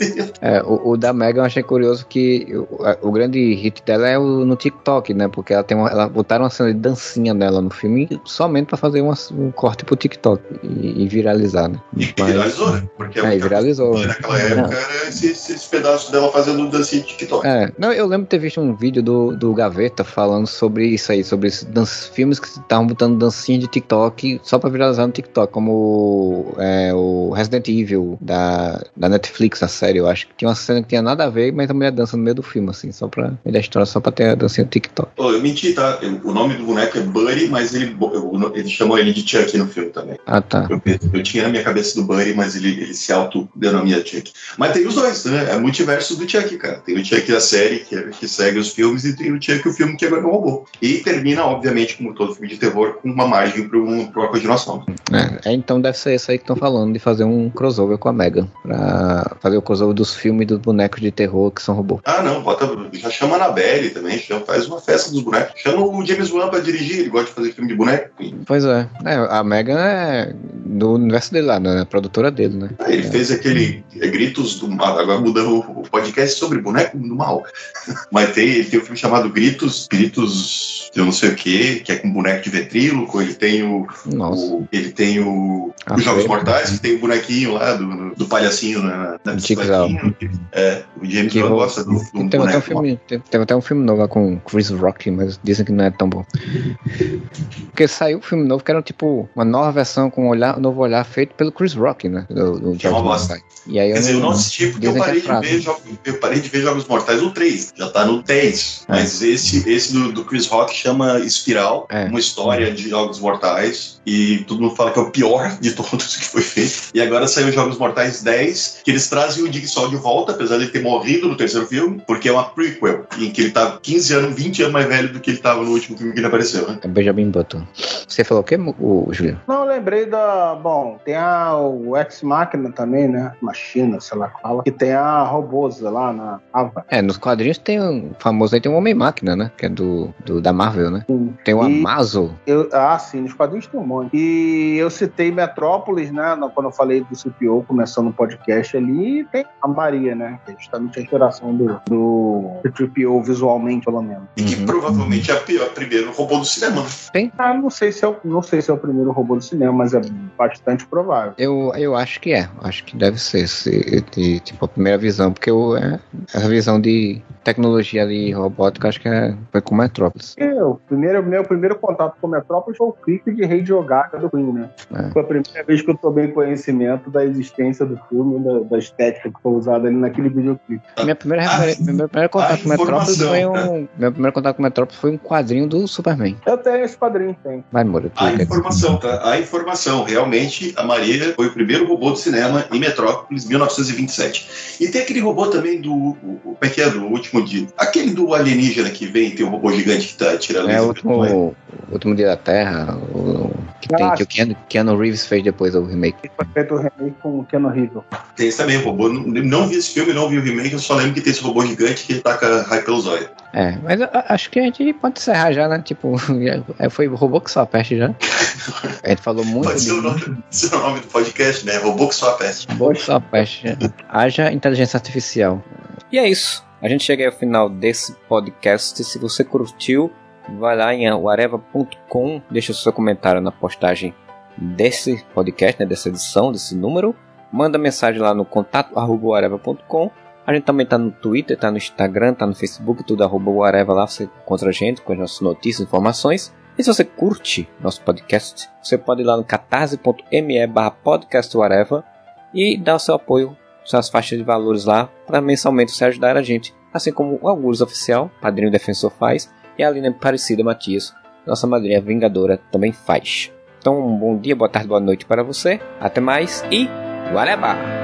S1: É, o, o da Megan eu achei curioso que o, o, grande hit dela é o, no TikTok, né? Porque ela tem uma, ela botaram uma cena de dancinha dela no filme somente para fazer uma, um corte pro TikTok e, e viralizar, né?
S2: E Mas, viralizou, né? Porque
S1: é, viralizou.
S2: Naquela época era esse, esse pedaço dela fazendo dancinha de TikTok.
S1: É, não, eu lembro de ter visto um vídeo do, do Gaveta falando sobre isso aí, sobre esses filmes que estavam botando dancinha de TikTok só pra viralizar no TikTok, como é, o Resident Evil da, da Netflix, a série, eu acho que tinha uma cena que tinha nada a ver, mas a mulher dança no meio do filme, assim, só pra ele a história, só pra ter a dancinha do TikTok.
S2: Oh, eu menti, tá? o nome do boneco é Buddy, mas ele, ele chamou ele de Chuck no filme também.
S1: Ah, tá.
S2: Eu, eu tinha na minha cabeça do Buddy, mas ele, ele se autodenomina Chuck. Mas tem os dois, né? É multiverso do Chuck, cara. Tem o Chuck da série, que, é, que segue os filmes, e tem o Chuck, o filme que agora é um robô. E termina, obviamente, como todo filme de terror, com uma margem pra, um, uma continuação.
S1: É, então deve ser isso aí que estão falando, de fazer um crossover com a Megan. Pra fazer o crossover dos filmes dos bonecos de terror que são robôs.
S2: Ah, não, bota, já chama a Anabelle também, faz uma festa dos bonecos. Chama o James Wan pra dirigir, ele gosta de fazer filme de boneco.
S1: Pois é. é a Megan é do universo dele lá, né? A produtora dele, né?
S2: Ah, ele
S1: é.
S2: fez aquele é, Gritos do Mar, agora mudando o, podcast sobre boneco do mal. Mas tem, ele tem um filme chamado Gritos, Gritos eu não sei o que, que é com boneco de vetríloco, ele tem o. o ele tem o. Os Jogos Mortais, que tem o bonequinho lá do, do palhacinho na, na bicicletinha. É, o James Gunn gosta do, do
S1: tem, até um filme, tem, tem, até um filme novo lá com Chris Rock, mas dizem que não é tão bom. Porque saiu um filme novo que era tipo uma nova versão com um olhar, um novo olhar feito pelo Chris Rock, né? Do,
S2: do que é uma bosta. E aí Quer eu dizer, eu não assisti porque eu parei, é de ver jogos, eu parei de ver Jogos Mortais no 3, já tá no 10. É. Mas esse, esse do, do Chris Rock chama Espiral, é. uma história de Jogos Mortais, e todo mundo fala que é o pior de todos que foi feito. E agora saiu Jogos Mortais 10, que eles trazem o Jigsaw de volta, apesar de ele ter morrido no terceiro filme, porque é uma prequel, em que ele tá 15 anos, 20 anos mais velho do que ele tava no último filme que ele apareceu, né?
S1: É Benjamin Button. Você falou o quê, o Juliano?
S3: Não, eu lembrei da. Bom, tem a, o Ex Machina também, né? Machina, sei lá fala. Que tem a Robosa lá na Ava.
S1: É, nos quadrinhos tem um famoso aí, tem um Homem-Máquina, né? Que é do, do da Marvel, né? Sim. Tem o Amazo.
S3: Eu, ah, sim, nos quadrinhos tem um monte. E eu citei Metrópolis, né? Quando eu falei do CPO começando o podcast ali, tem a Maria, né? Que é justamente a inspiração do, do CPO visualmente, pelo menos.
S2: E que uhum. provavelmente é a pior, primeiro robô do cinema.
S3: Tem? Ah, não sei se é o, não sei se é o primeiro robô do cinema, mas é bastante provável.
S1: Eu, eu acho que é. Acho que deve ser. Se, de, tipo, a primeira visão, porque eu, é, a visão de tecnologia ali robótica, acho que é, foi com Metrópolis.
S3: É, o primeiro, meu primeiro contato com Metrópolis foi o clipe de Rei Jogada do Queen, né? É. Foi a primeira vez que eu tomei conhecimento da existência do filme, da, da estética que foi usada ali naquele videoclipe.
S1: Minha primeira, ah, meu primeiro contato com Metrópolis foi um. Meu primeiro contato com Metrópolis foi um quadrinho do Superman.
S3: Eu tenho esse quadrinho, tem.
S1: Vai, Moura.
S2: A informação, tá? A informação. Realmente, a Maria foi o primeiro robô do cinema em Metrópolis, 1927. E tem aquele robô também do. Como é que é? Do último dia. Aquele do alienígena que vem, tem um robô gigante que tá tirando
S1: É, o último, o último dia da Terra. O, que, tem, que o Keanu, Keanu, Reeves fez depois do remake.
S3: Foi feito o remake com o Keanu Reeves.
S2: Tem esse também, o robô. Não, não vi esse filme, não vi o remake, eu só lembro que tem esse robô gigante que taca raio pelos olhos.
S1: É, mas acho que a gente pode encerrar já, né? Tipo, é, foi o robô que só a peste já. A gente falou muito.
S2: Pode ser o, nome, ser o nome do podcast, né? Robô que só a peste.
S1: Robô que só a peste. Haja inteligência artificial. E é isso. A gente chega ao final desse podcast. Se você curtiu, vai lá em areva.com, deixa o seu comentário na postagem desse podcast, né, dessa edição, desse número. Manda mensagem lá no contato areva.com. A gente também tá no Twitter, tá no Instagram, tá no Facebook, tudo arroba areva lá, você encontra a gente com as nossas notícias, informações. E se você curte nosso podcast, você pode ir lá no catarse.me barra e dar o seu apoio suas faixas de valores lá para mensalmente você ajudar a gente, assim como o Algures Oficial, Padrinho Defensor faz, e a Lina Parecida Matias, nossa madrinha Vingadora, também faz. Então, um bom dia, boa tarde, boa noite para você. Até mais e Guarabá!